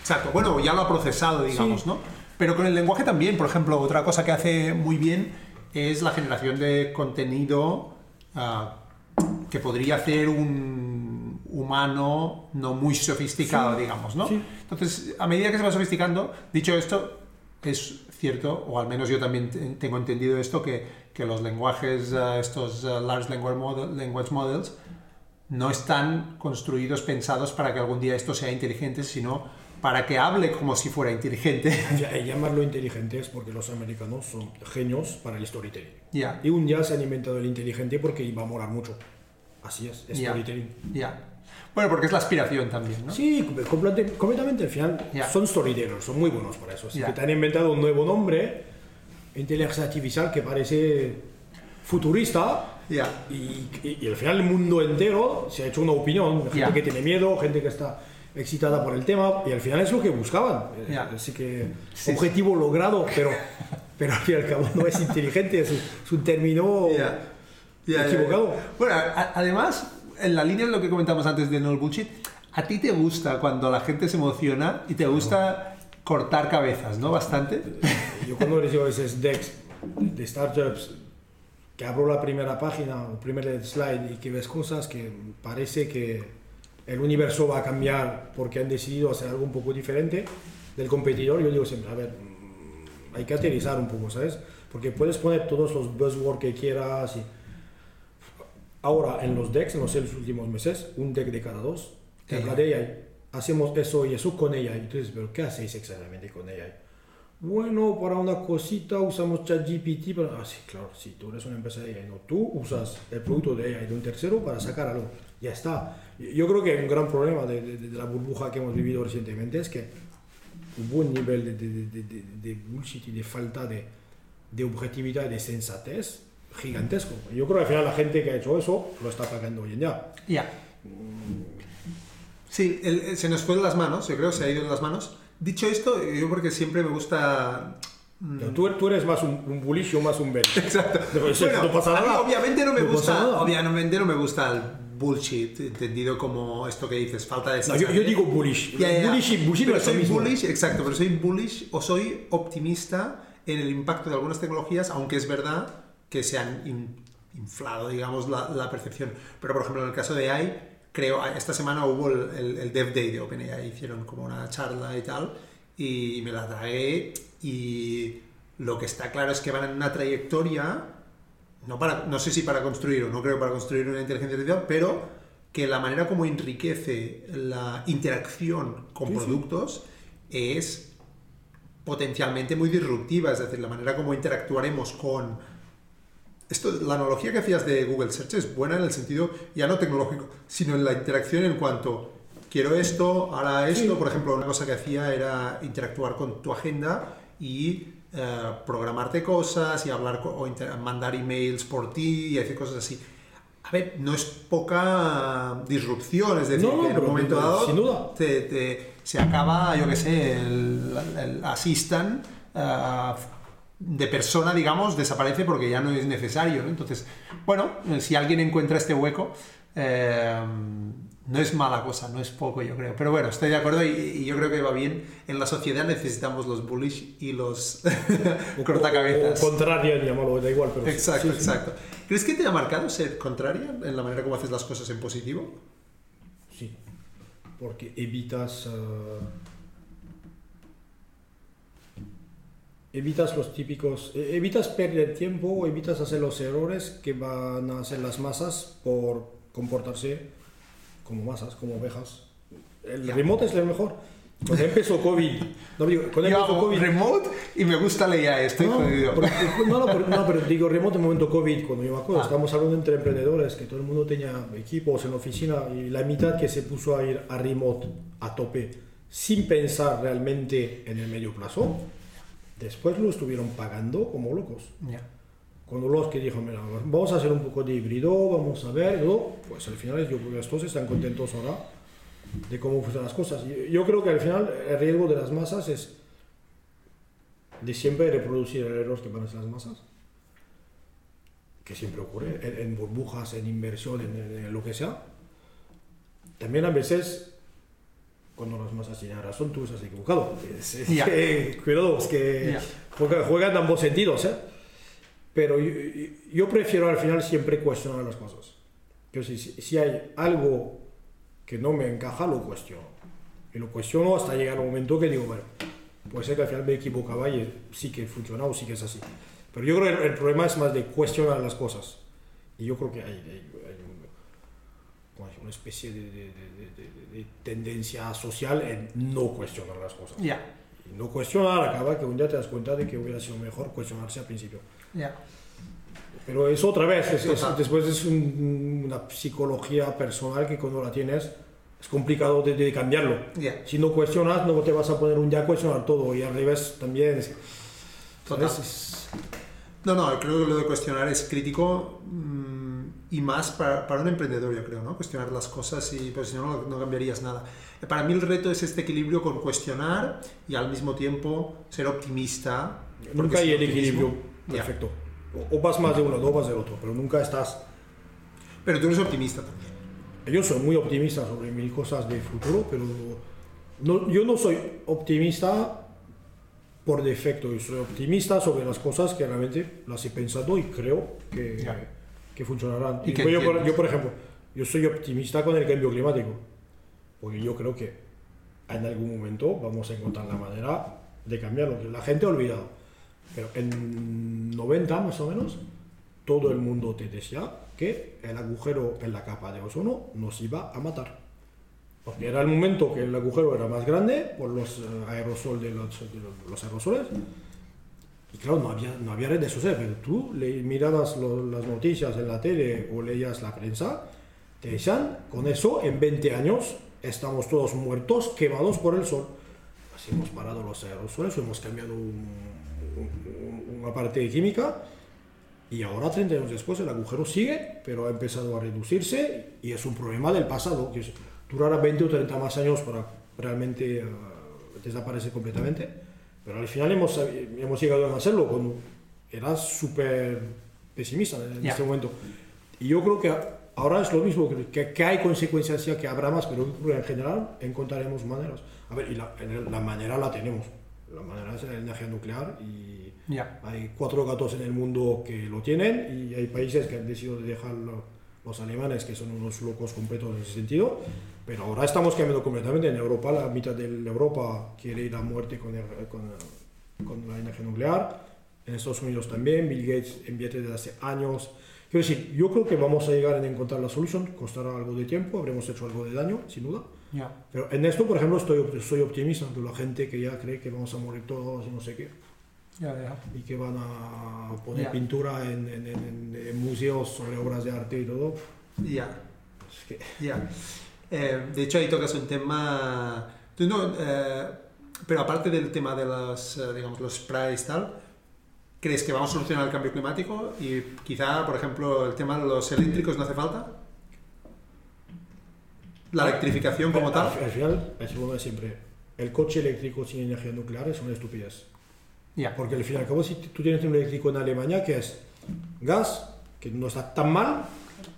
Exacto, bueno, ya lo ha procesado, digamos, ¿no? Pero con el lenguaje también, por ejemplo, otra cosa que hace muy bien es la generación de contenido ah, que podría hacer un humano no muy sofisticado, digamos, ¿no? Entonces, a medida que se va sofisticando, dicho esto, es cierto, o al menos yo también tengo entendido esto, que, que los lenguajes, ah, estos ah, Large language Models, no están construidos, pensados para que algún día esto sea inteligente, sino para que hable como si fuera inteligente. llamarlo inteligente es porque los americanos son genios para el storytelling. Y un día se han inventado el inteligente porque iba a molar mucho. Así es, storytelling. Ya. Bueno, porque es la aspiración también, ¿no? Sí, completamente. Al final son storytellers, son muy buenos para eso. Así que te han inventado un nuevo nombre, inteligencia artificial, que parece futurista, y, y, al final el mundo entero se ha hecho una opinión, gente que tiene miedo, gente que está excitada por el tema, y al final es lo que buscaban. Eh, así que objetivo logrado, pero, pero al fin y al cabo no es inteligente, es, un término equivocado. Bueno, además, en la línea de lo que comentamos antes de No Bullshit, a ti te gusta cuando la gente se emociona y te gusta cortar cabezas, ¿no? Bastante. Yo cuando recibo a veces decks de startups que abro la primera página o primer slide y que ves cosas que parece que el universo va a cambiar porque han decidido hacer algo un poco diferente del competidor, yo digo siempre, a ver, hay que aterrizar un poco, ¿sabes? Porque puedes poner todos los buzzwords que quieras, y, ahora en los decks, no sé, los últimos meses, un deck de cada dos, que habla de AI. Hacemos eso y eso con AI. Entonces, ¿pero qué hacéis exactamente con AI? Bueno, para una cosita usamos ChatGPT. Para... Ah, sí, claro, sí, tú eres una empresa de AI, no. Tú usas el producto de AI de un tercero para sacar algo. Ya está. Yo creo que un gran problema de, de, de la burbuja que hemos vivido recientemente es que hubo un nivel de, de bullshit y de falta de, objetividad y de sensatez gigantesco. Yo creo que al final la gente que ha hecho eso lo está pagando hoy en día. Ya. Sí, se nos fue de las manos, yo creo, se ha ido de las manos. Dicho esto, yo porque siempre me gusta... Mm, tú, tú, eres más un, bullish o más un bear. Exacto. no pasa nada. obviamente no me gusta, obviamente no me gusta el bullshit, entendido como esto que dices, falta de no, yo, digo bullish. Bullish y bullshit pero soy bullish, exacto, pero soy bullish o soy optimista en el impacto de algunas tecnologías, aunque es verdad que se han inflado, digamos, la, la, percepción. Pero, por ejemplo, en el caso de AI, creo, esta semana hubo el, el, Dev Day de OpenAI, hicieron como una charla y tal, y me la tragué, y lo que está claro es que van en una trayectoria, no, para, no sé si para construir o no creo para construir una inteligencia artificial, pero que la manera como enriquece la interacción con productos es potencialmente muy disruptiva, es decir, la manera como interactuaremos con esto, la analogía que hacías de Google Search es buena en el sentido ya no tecnológico, sino en la interacción en cuanto quiero esto, ahora esto. Por ejemplo, una cosa que hacía era interactuar con tu agenda y eh, programarte cosas y hablar o mandar emails por ti y hacer cosas así. A ver, no es poca disrupción, es decir, que en un momento dado sin duda. Te, se acaba, yo qué sé, el, el assistant uh, de persona, digamos, desaparece porque ya no es necesario. Entonces, bueno, si alguien encuentra este hueco, eh, no es mala cosa, no es poco, yo creo. Pero bueno, estoy de acuerdo y, yo creo que va bien. En la sociedad necesitamos los bullish y los cortacabezas. O, contraria, llamarlo, da igual. Pero exacto, exacto. ¿Crees que te ha marcado ser contraria en la manera como haces las cosas en positivo? Sí, porque evitas... Uh evitas los típicos, e, evitas perder tiempo, evitas hacer los errores que van a hacer las masas por comportarse como masas, como ovejas. El remote es lo mejor. Cuando empezó COVID, no digo, cuando Yo empezó COVID, remote y me gusta la IA, estoy no, jodido. no, no, pero, no, pero digo remote en el momento COVID, cuando yo me acuerdo, ah. estábamos hablando entre emprendedores, que todo el mundo tenía equipos en la oficina y la mitad que se puso a ir a remote a tope sin pensar realmente en el medio plazo Después lo estuvieron pagando como locos. Cuando los que dijeron, mira, vamos a hacer un poco de híbrido, vamos a ver, pues al final yo creo que estos están contentos ahora de cómo funcionan las cosas. Yo, creo que al final el riesgo de las masas es de siempre reproducir el error que van a hacer las masas, que siempre ocurre en, burbujas, en inversión, en, lo que sea. También a veces cuando las masas tienen razón, tú estás equivocado. Es, cuidado, es que juegan, en ambos sentidos. ¿eh? Pero yo, prefiero al final siempre cuestionar las cosas. Que si, si hay algo que no me encaja, lo cuestiono. Y lo cuestiono hasta llegar un momento que digo, bueno, puede ser que al final me equivocaba y sí que funciona o sí que es así. Pero yo creo que el, problema es más de cuestionar las cosas. Y yo creo que hay, hay, una especie de tendencia social en no cuestionar las cosas. Ya. Y no cuestionar acaba que un día te das cuenta de que hubiera sido mejor cuestionarse al principio. Ya. Pero eso otra vez, después es una psicología personal que cuando la tienes es complicado de, cambiarlo. Si no cuestionas, no te vas a poner un día a cuestionar todo y al revés también. No, no, creo que lo de cuestionar es crítico. Mm, y más para, para, un emprendedor, yo creo, ¿no? Cuestionar las cosas y pues si no, no cambiarías nada. Para mí el reto es este equilibrio con cuestionar y al mismo tiempo ser optimista. Nunca hay el equilibrio perfecto. O vas más de uno o vas del otro, pero nunca estás... Pero tú eres optimista también. Yo soy muy optimista sobre mil cosas de futuro, pero no, yo no soy optimista por defecto, yo soy optimista sobre las cosas que realmente las he pensado y creo que que funcionarán. ¿Y yo, yo, por ejemplo, yo soy optimista con el cambio climático, porque yo creo que en algún momento vamos a encontrar la manera de cambiarlo. La gente ha olvidado, pero en 90 más o menos, todo el mundo te decía que el agujero en la capa de ozono nos iba a matar. Porque era el momento que el agujero era más grande por los eh, aerosoles de los, de los aerosoles. Y claro, no había, no había redes sociales, pero tú le, mirabas lo- las noticias en la tele o leías la prensa, te decían, con eso en 20 años estamos todos muertos, quemados por el sol. Así hemos parado los aerosoles, hemos cambiado un- un- una parte química y ahora, 30 años después, el agujero sigue, pero ha empezado a reducirse y es un problema del pasado. que durará 20 o 30 más años para realmente eh, desaparecer completamente, pero al final hemos, sabi- hemos llegado a hacerlo cuando era súper pesimista en Ya. este momento. Y yo creo que ahora es lo mismo, que- que, hay consecuencias ya que habrá más, pero en general encontraremos maneras. A ver, y la, la manera la tenemos. La manera es la energía nuclear y Ya. hay cuatro gatos en el mundo que lo tienen y hay países que han decidido dejarlo, los alemanes, que son unos locos completos en ese sentido. Pero ahora estamos cambiando completamente. En Europa, la mitad de Europa quiere ir a muerte con, el- con, con la energía nuclear. En Estados Unidos también. Bill Gates invierte desde hace años. Quiero decir, yo creo que vamos a llegar a encontrar la solución. Costará algo de tiempo, habremos hecho algo de daño, sin duda. Ya. Pero en esto, por ejemplo, estoy, soy optimista de la gente que ya cree que vamos a morir todos y no sé qué Ya, ya. y que van a poner pintura en, en- en- en- museos sobre obras de arte y todo. Ya. Es que, Ya. Eh, de hecho, ahí tocas un tema. No, eh, pero aparte del tema de los, eh, digamos, los sprays y tal, ¿crees que vamos a solucionar el cambio climático? Y quizá, por ejemplo, el tema de los eléctricos no hace falta. La electrificación como al, tal. al final, es lo de siempre. El coche eléctrico sin energía nuclear es una estupidez. Ya. Porque al fin y al cabo, si tú tienes un eléctrico en Alemania que es gas, que no está tan mal,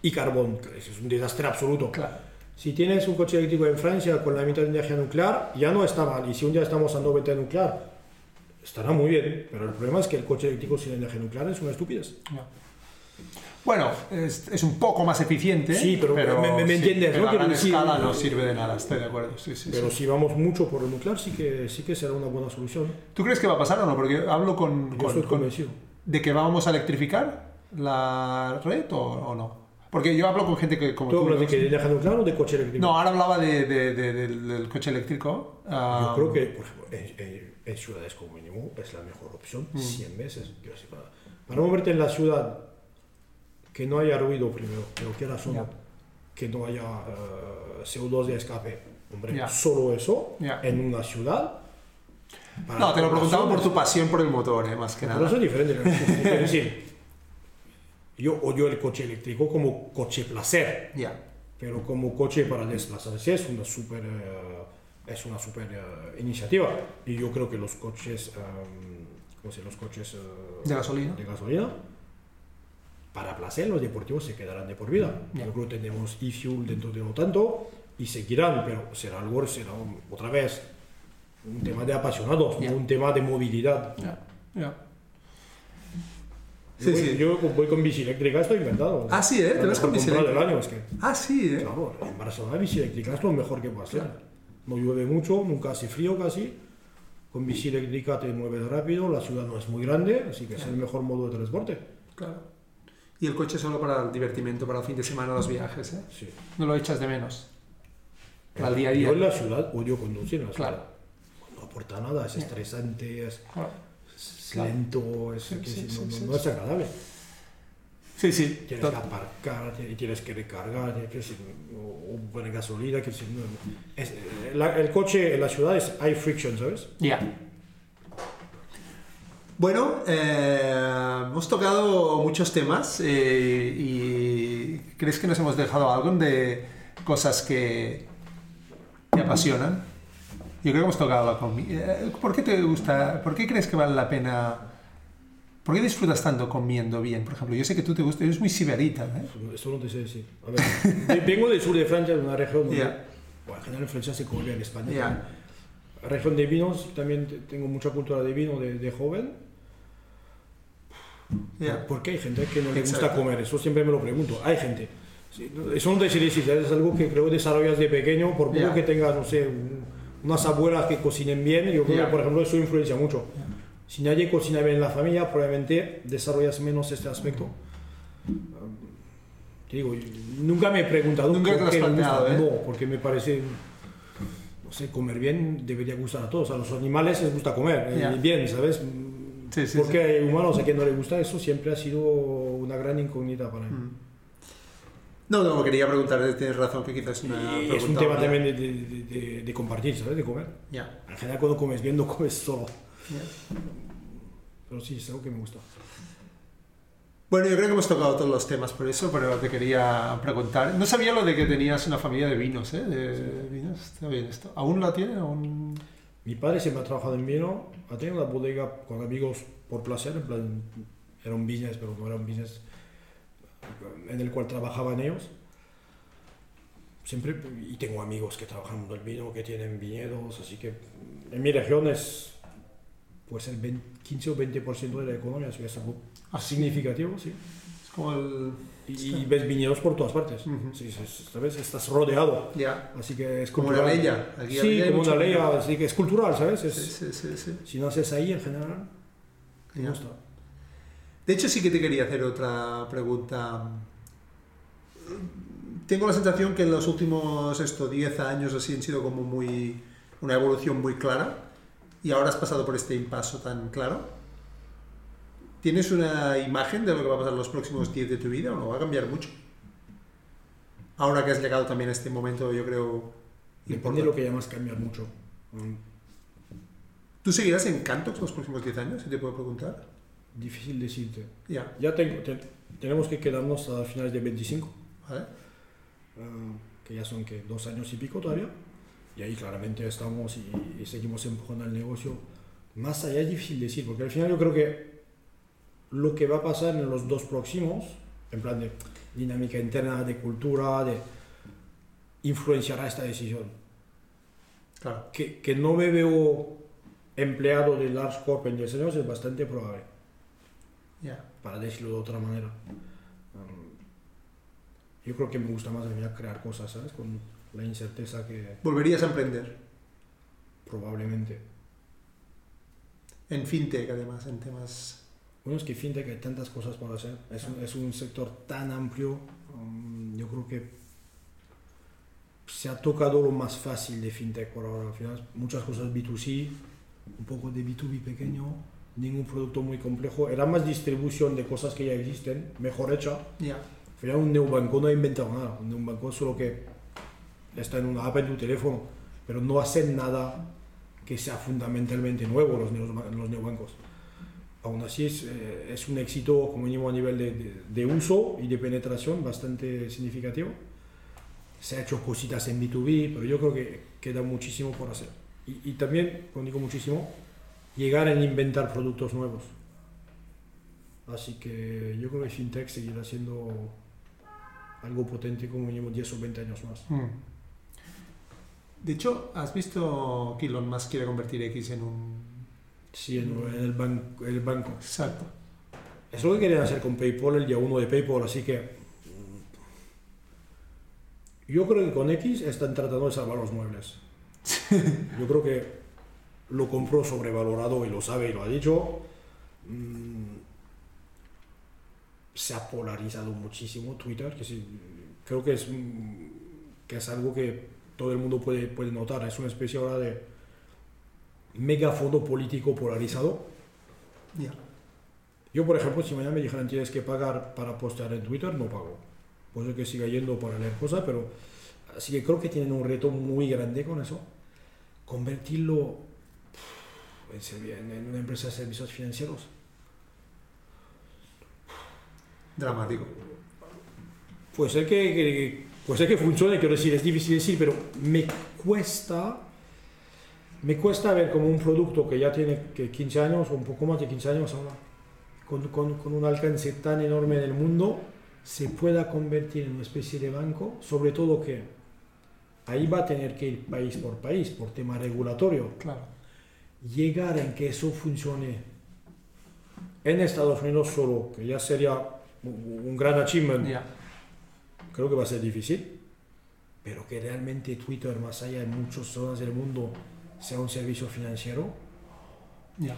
y carbón, que es un desastre absoluto. Claro. Si tienes un coche eléctrico en Francia con la mitad de energía nuclear, ya no está mal. Y si un día estamos a 90 de nuclear, estará muy bien. Pero el problema es que el coche eléctrico sin energía nuclear es una estupidez. Bueno, es, es un poco más eficiente. Sí, pero me- me- me entiendes, pero ¿no? A gran decir- escala no sirve de nada, estoy de acuerdo. Sí, sí, Pero sí. si vamos mucho por el nuclear, sí que, sí que será una buena solución. ¿Tú crees que va a pasar o no? Porque hablo con, Yo con- estoy con- convencido. de que vamos a electrificar la red o, o no. Porque yo hablo con gente que como ¿Tú hablas de que de energía nuclear o de coche eléctrico? No, ahora hablaba de, de- de- del, del coche eléctrico. Yo ah, creo que, por ejemplo, en, en- en ciudades como mínimo es la mejor opción Mm. 100 veces. Para, para moverte en la ciudad, que no haya ruido primero, pero que era solo, Ya. que no haya eh, CO2 de escape. Hombre, Ya. solo eso Ya. en una ciudad. No, te lo preguntaba por tu pasión por el motor, eh, más que Pero nada. eso es diferente. es decir, yo odio el coche eléctrico como coche placer. Pero como coche para desplazarse es una super eh, es una super eh, iniciativa y yo creo que los coches em, ¿cómo se los coches De gasolina. de gasolina para placer los deportivos se quedarán de por vida Ya. yo creo que tenemos e-fuel dentro de no tanto y seguirán pero será algo será un- otra vez un tema de apasionados no un tema de movilidad. Ya. yo, Sí, voy, sí. yo voy con bici eléctrica estoy encantado Ah, sí, ¿eh? ¿Te vas con bici compra del eléctrica? año es que Ah, sí, ¿eh? Claro, en Barcelona bici eléctrica es lo mejor que puede hacer. No llueve mucho, nunca hace frío casi. Con bici eléctrica te mueves rápido, la ciudad no es muy grande, así que es el mejor modo de transporte. Claro. Y el coche solo para el divertimento, para el fin de semana, los viajes, ¿eh? Sí. No lo echas de menos. Para el día a día. Yo en la ciudad odio conducir en la ciudad. Claro. No aporta nada, es estresante, es, Claro. Claro. lento, es, Sí, que sí, si sí, no, sí, es agradable. Sí, sí. Tienes Tot- que aparcar, y tienes que recargar, tienes que o, o poner gasolina, que es- eh, la- el coche en la ciudad es, hay friction, ¿sabes? Ya. Bueno, eh, hemos tocado muchos temas eh, y ¿crees que nos hemos dejado algo de cosas que te apasionan? Yo creo que hemos tocado la comida. ¿Por qué te gusta? ¿Por qué crees que vale la pena? ¿Por qué disfrutas tanto comiendo bien? Por ejemplo, yo sé que tú te gusta, eres muy siberita, ¿eh? Eso, no te sé decir. A ver, vengo del sur de Francia, de una región donde, Ya. bueno, en general en Francia se come bien, en España. También. Región de vinos, también te- tengo mucha cultura de vino de, de joven. Ya. ¿Por qué hay gente que no le gusta comer? Eso siempre me lo pregunto. Hay gente. Eso no te sé decir, es algo que creo que desarrollas de pequeño, por poco que tengas, no sé, un- unas abuelas que cocinen bien. Yo creo que, por ejemplo, eso influencia mucho. Si nadie cocina bien en la familia, probablemente desarrollas menos este aspecto. te digo, nunca me he preguntado Nunca te por lo has qué planteado, gusta. ¿eh? No, porque me parece, no sé, comer bien debería gustar a todos. A los animales les gusta comer Ya. bien, ¿sabes? Sí, sí, porque hay humanos a quien no le gusta eso siempre ha sido una gran incógnita para mí. Mm. No, no, quería preguntar, tienes razón que quizás es una es un tema también de, de- de- de compartir, ¿sabes? De comer. Ya, En general cuando comes bien no comes solo. Pero sí, es algo que me gusta. Bueno, yo creo que hemos tocado todos los temas por eso, pero te quería preguntar. No sabía lo de que tenías una familia de vinos, ¿eh? De vinos, está bien esto. ¿Aún la tiene? ¿Aún... Mi padre siempre ha trabajado en vino, ha tenido una bodega con amigos por placer, en plan, era un business, pero no era un business en el cual trabajaban ellos. Siempre, y tengo amigos que trabajan en el vino, que tienen viñedos, así que en mi región es pues el 20 15 o 20% de la economía, así que es algo Ah, significativo, sí. Es como el... Y, y ves viñedos por todas partes, Ujú. sí, sí, ¿sabes? Estás rodeado, Ya, así que es como cultural. la leya. Aquí Sí, como una ley, así que es cultural, ¿sabes? Es, Sí, sí, sí. Si no haces ahí, en general, me Ya. gusta. De hecho, sí que te quería hacer otra pregunta. Tengo la sensación que en los últimos esto, 10 años así han sido como muy una evolución muy clara y ahora has pasado por este impaso tan claro. ¿Tienes una imagen de lo que va a pasar en los próximos 10 de tu vida o no? ¿Va a cambiar mucho? Ahora que has llegado también a este momento, yo creo... Depende de lo que llamas cambiar mucho. ¿Tú seguirás en Cantox los próximos 10 años, si te puedo preguntar? Difícil decirte. Ya, Ya tengo, te- tenemos que quedarnos a finales de 25, ¿vale? ah, que ya son que dos años y pico todavía. Y ahí claramente estamos y, y seguimos empujando el negocio. Más allá es difícil decir, porque al final yo creo que lo que va a pasar en los dos próximos, en plan de dinámica interna, de cultura, de influenciará esta decisión. Claro. que, que no me veo empleado de Large Corp en 10 años es bastante probable, Ya. para decirlo de otra manera. Um, yo creo que me gusta más venir a crear cosas, ¿sabes? Con la incerteza que ¿Volverías a emprender? probablemente. En fintech, además, en temas... Bueno, es que FinTech hay tantas cosas por hacer. Es un, es un sector tan amplio. um, yo creo que se ha tocado lo más fácil de FinTech por ahora. Al final, muchas cosas B2C, un poco de B2B pequeño, ningún producto muy complejo. Era más distribución de cosas que ya existen, mejor hecha. Ya. Al final, un neobanco no ha inventado nada. Un neobanco solo que está en una app en tu teléfono, pero no hace nada que sea fundamentalmente nuevo los, los neobancos. Aún así es, eh, es un éxito como mínimo a nivel de, de- de uso y de penetración bastante significativo. Se ha hecho cositas en B2B, pero yo creo que queda muchísimo por hacer. Y, y también, cuando digo muchísimo, llegar a inventar productos nuevos. Así que yo creo que FinTech seguirá siendo algo potente como mínimo 10 o 20 años más. Mm. De hecho, ¿has visto que Elon Musk quiere convertir X en un... Sí, en, en el, ban- el banco. Exacto. Es lo que querían hacer con PayPal el día 1 de PayPal, así que mm, yo creo que con X están tratando de salvar los muebles. Yo creo que lo compró sobrevalorado y lo sabe y lo ha dicho. Mm, Se ha polarizado muchísimo Twitter, que sí, creo que es, mm, que es algo que todo el mundo puede, puede notar. Es una especie ahora de megafondo político polarizado. Ya. Yo, por ejemplo, si mañana me dijeran tienes que pagar para postear en Twitter, no pago. Puede que siga yendo para leer cosas, pero así que creo que tienen un reto muy grande con eso. Convertirlo en, servi- en- en una empresa de servicios financieros. Dramático. Puede ser que, que- puede ser que funcione, quiero decir, es difícil decir, pero me cuesta, me cuesta ver como un producto que ya tiene que 15 años o un poco más de 15 años ahora, con, con- con un alcance tan enorme en el mundo, se pueda convertir en una especie de banco, sobre todo que ahí va a tener que ir país por país por tema regulatorio. Claro. Llegar en que eso funcione en Estados Unidos solo, que ya sería un un gran achievement, Ya. creo que va a ser difícil, pero que realmente Twitter, más allá de muchas zonas del mundo, sea un servicio financiero, Ya.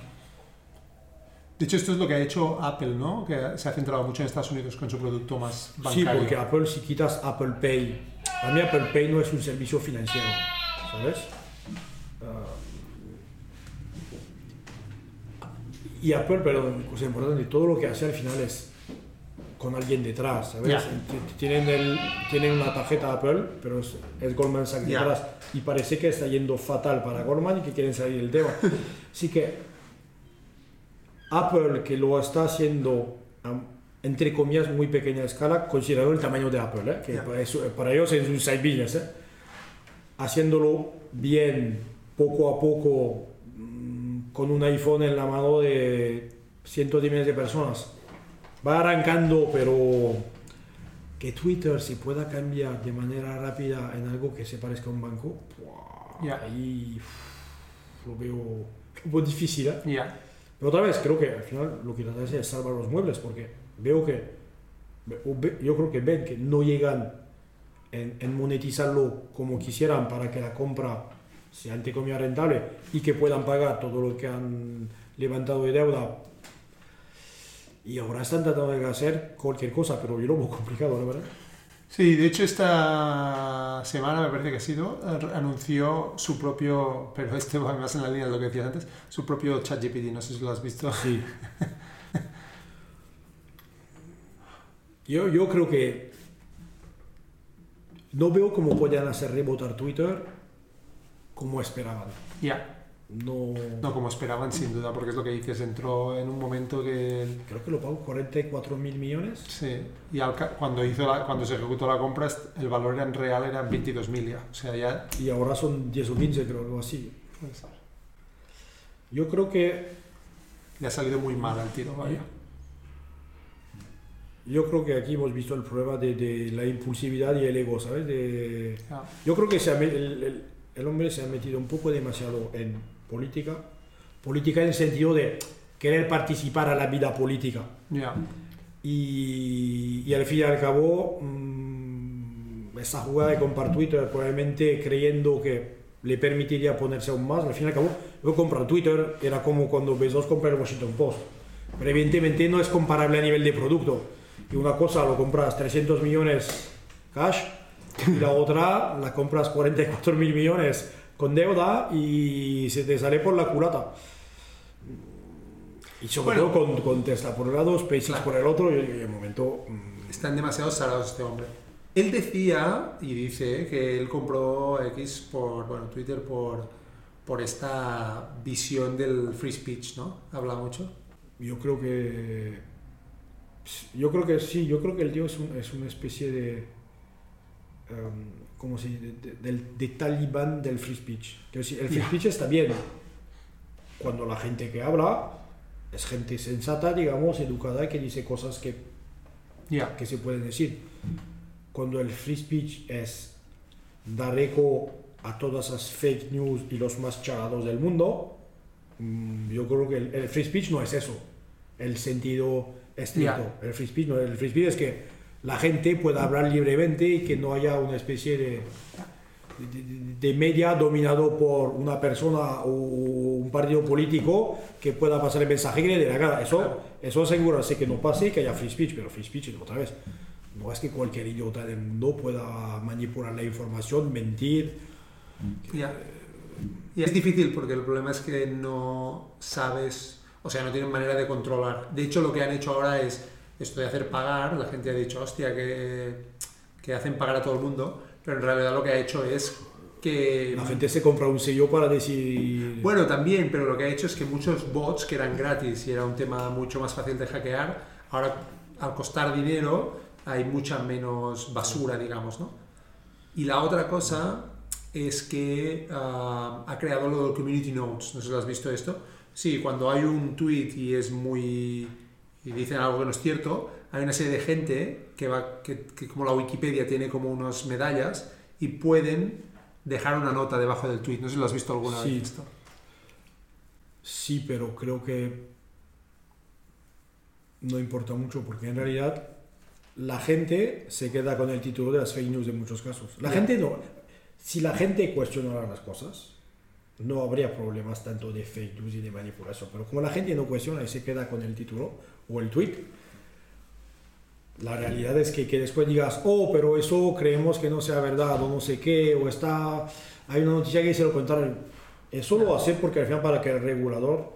De hecho, esto es lo que ha hecho Apple, ¿no? Que se ha centrado mucho en Estados Unidos con su producto más Sí, bancario. porque Apple, si quitas Apple Pay, a mí Apple Pay no es un servicio financiero, ¿sabes? Ah, y Apple, perdón, cosa importante, todo lo que hace al final es con alguien detrás, ¿sabes? Tienen, el, tienen una tarjeta Apple, pero es, es Goldman Sachs detrás. Y parece que está yendo fatal para Goldman y que quieren salir del tema. Así que Apple, que lo está haciendo entre comillas muy pequeña escala, considerando el tamaño de Apple, ¿eh? que para, eso- para ellos es un side business, ¿eh? haciéndolo bien, poco a poco, con un iPhone en la mano de cientos de miles de personas. Va arrancando, pero que Twitter se pueda cambiar de manera rápida en algo que se parezca a un banco. Ya. ahí lo veo un poco difícil. ¿eh? Ya. Pero otra vez, creo que al final lo que trata de hacer es salvar los muebles, porque veo que, yo creo que ven que no llegan en, en monetizarlo como quisieran para que la compra sea entre comillas rentable y que puedan pagar todo lo que han levantado de deuda. Y ahora están tratando de hacer cualquier cosa, pero yo lo veo complicado, la verdad. Sí, de hecho esta semana me parece que ha sido, anunció su propio, pero este va más en la línea de lo que decías antes, su propio ChatGPT, no sé si lo has visto. Sí. Yo, yo creo que no veo cómo podían hacer rebotar Twitter como esperaban. Ya, No, no como esperaban sin duda, porque es lo que dices, entró en un momento que... creo que lo pagó 44 mil millones. Sí, y al ca- cuando, hizo la- cuando se ejecutó la compra el valor en real era 22.000 ya, o sea, ya... Y ahora son 10 o 15, creo, algo así. Yo creo que, le ha salido muy mal al tiro, vaya. yo creo que aquí hemos visto el problema de, de la impulsividad y el ego, ¿sabes? De. Yo creo que se el- el hombre se ha metido un poco demasiado en política. Política en el sentido de querer participar a la vida política. Ya. Y, y al fin y al cabo, mm, esa jugada de comprar Twitter, probablemente creyendo que le permitiría ponerse aún más, al fin y al cabo, yo comprar Twitter era como cuando Bezos compra el Washington Post. Pero evidentemente no es comparable a nivel de producto. Y una cosa lo compras 300 millones cash y la otra la compras 44 mil millones con deuda y se te sale por la culata. Y sobre Bueno. todo con, con Tesla por un lado, SpaceX Claro. por el otro, y de momento... mm, Están demasiado salados este hombre. Él decía y dice que él compró X por, bueno, Twitter por, por esta visión del free speech, ¿no? Habla mucho. Yo creo que. Yo creo que sí, yo creo que el tío es, un- es una especie de. ¿Cómo se dice? De, de- del- de talibán del free speech. Decir, el free Ya. speech está bien cuando la gente que habla es gente sensata, digamos, educada, que dice cosas que, Ya. que se pueden decir. Cuando el free speech es dar eco a todas esas fake news y los más charados del mundo, mm, yo creo que el, el free speech no es eso, el sentido estricto. Ya. El free speech no, el free speech es que la gente pueda hablar libremente y que no haya una especie de, de, de- media dominado por una persona o un partido político que pueda pasar el mensaje que le dé la gana. Eso, eso asegurarse que no pase y que haya free speech, pero free speech, otra vez, no es que cualquier idiota del mundo pueda manipular la información, mentir. Ya. Y es difícil porque el problema es que no sabes, o sea, no tienen manera de controlar. De hecho, lo que han hecho ahora es esto de hacer pagar. La gente ha dicho, hostia, que, que hacen pagar a todo el mundo, pero en realidad lo que ha hecho es que... La gente se compra un sello para decir... Bueno, también, pero lo que ha hecho es que muchos bots que eran gratis y era un tema mucho más fácil de hackear, ahora al costar dinero hay mucha menos basura, digamos, ¿no? Y la otra cosa es que ah, ha creado lo del Community Notes. No sé si lo has visto esto. Sí, cuando hay un tweet y es muy. Y dicen algo que no es cierto, hay una serie de gente que va. que, que como la Wikipedia tiene como unas medallas y pueden dejar una nota debajo del tweet. No sé si lo has visto alguna Sí. vez esto. Sí, pero creo que no importa mucho porque en realidad la gente se queda con el título de las fake news en muchos casos. La Ya. gente no. Si la gente cuestionara las cosas, no habría problemas tanto de fake news y de manipulación. Pero como la gente no cuestiona y se queda con el título o el tweet, la realidad es que, que después digas, oh, pero eso creemos que no sea verdad o no sé qué, o está, hay una noticia que dice lo contrario. Eso lo hace porque al final para que el regulador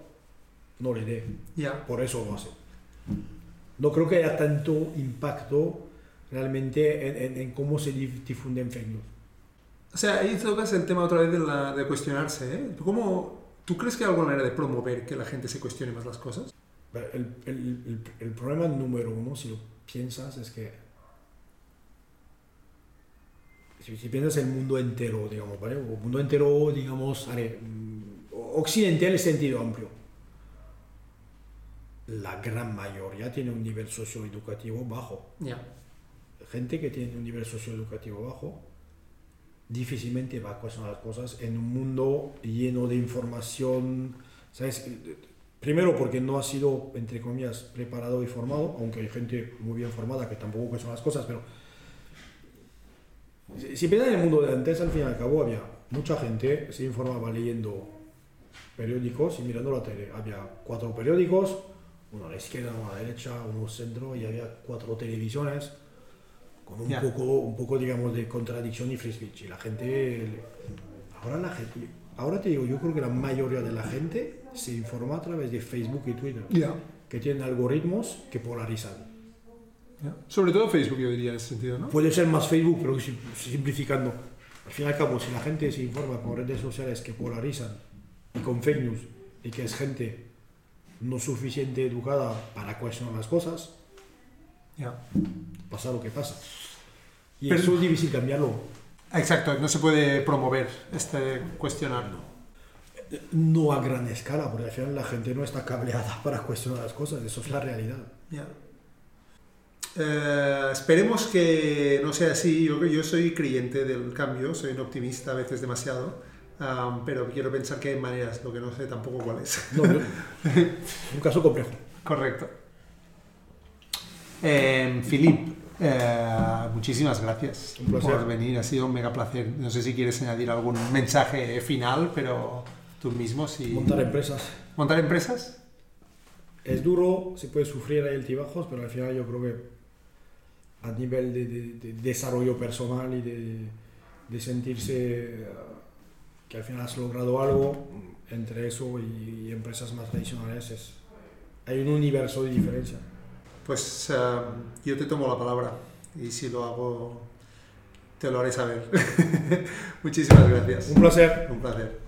no le dé. Ya. Por eso lo hace. No creo que haya tanto impacto realmente en, en- en cómo se dif- difunden fake news. O sea, ahí tocas el tema otra vez de, la, de cuestionarse. ¿eh? ¿Cómo, ¿Tú crees que hay alguna manera de promover que la gente se cuestione más las cosas? El, el, el, el problema número uno, si lo piensas, es que si, si piensas el mundo entero, digamos, ¿vale? O mundo entero, digamos, mm, occidental en sentido amplio. La gran mayoría tiene un nivel socioeducativo bajo. Ya. Gente que tiene un nivel socioeducativo bajo difícilmente va a cuestionar las cosas en un mundo lleno de información, ¿sabes? Primero porque no ha sido, entre comillas, preparado y formado, aunque hay gente muy bien formada que tampoco cuestiona las cosas, pero si, piensas en el mundo de antes, al fin y al cabo había mucha gente, se informaba leyendo periódicos y mirando la tele. Había cuatro periódicos, uno a la izquierda, uno a la derecha, uno al centro y había cuatro televisiones con un Ya. poco, un poco, digamos, de contradicción y free speech. Y la gente, ahora la gente, ahora te digo, yo creo que la mayoría de la gente se informa a través de Facebook y Twitter, que tienen algoritmos que polarizan. Sobre todo Facebook, yo diría en ese sentido, ¿no? Puede ser más Facebook, pero sim- simplificando. Al fin y al cabo, si la gente se informa con redes sociales que polarizan y con fake news y que es gente no suficiente educada para cuestionar las cosas, Ya. pasa lo que pasa. Y Pero- eso es difícil cambiarlo. Exacto, no se puede promover este cuestionarlo. No a gran escala, porque al final la gente no está cableada para cuestionar las cosas, eso es la realidad. Ya. Eh, esperemos que no sea así. Yo, yo soy creyente del cambio, soy un optimista a veces demasiado, pero quiero pensar que hay maneras, lo que no sé tampoco cuál es. No, un caso complejo. Correcto. Eh, Filip, eh, muchísimas gracias por venir, ha sido un mega placer. No sé si quieres añadir algún mensaje final, pero tú mismo si... Montar empresas ¿Montar empresas? es duro, se puede sufrir ahí altibajos, pero al final yo creo que a nivel de, de- de desarrollo personal y de, de sentirse eh, que al final has logrado algo, entre eso y, y empresas más tradicionales, es, hay un universo de diferencia. Pues eh, yo te tomo la palabra y si lo hago te lo haré saber. Muchísimas gracias. Un placer. Un placer.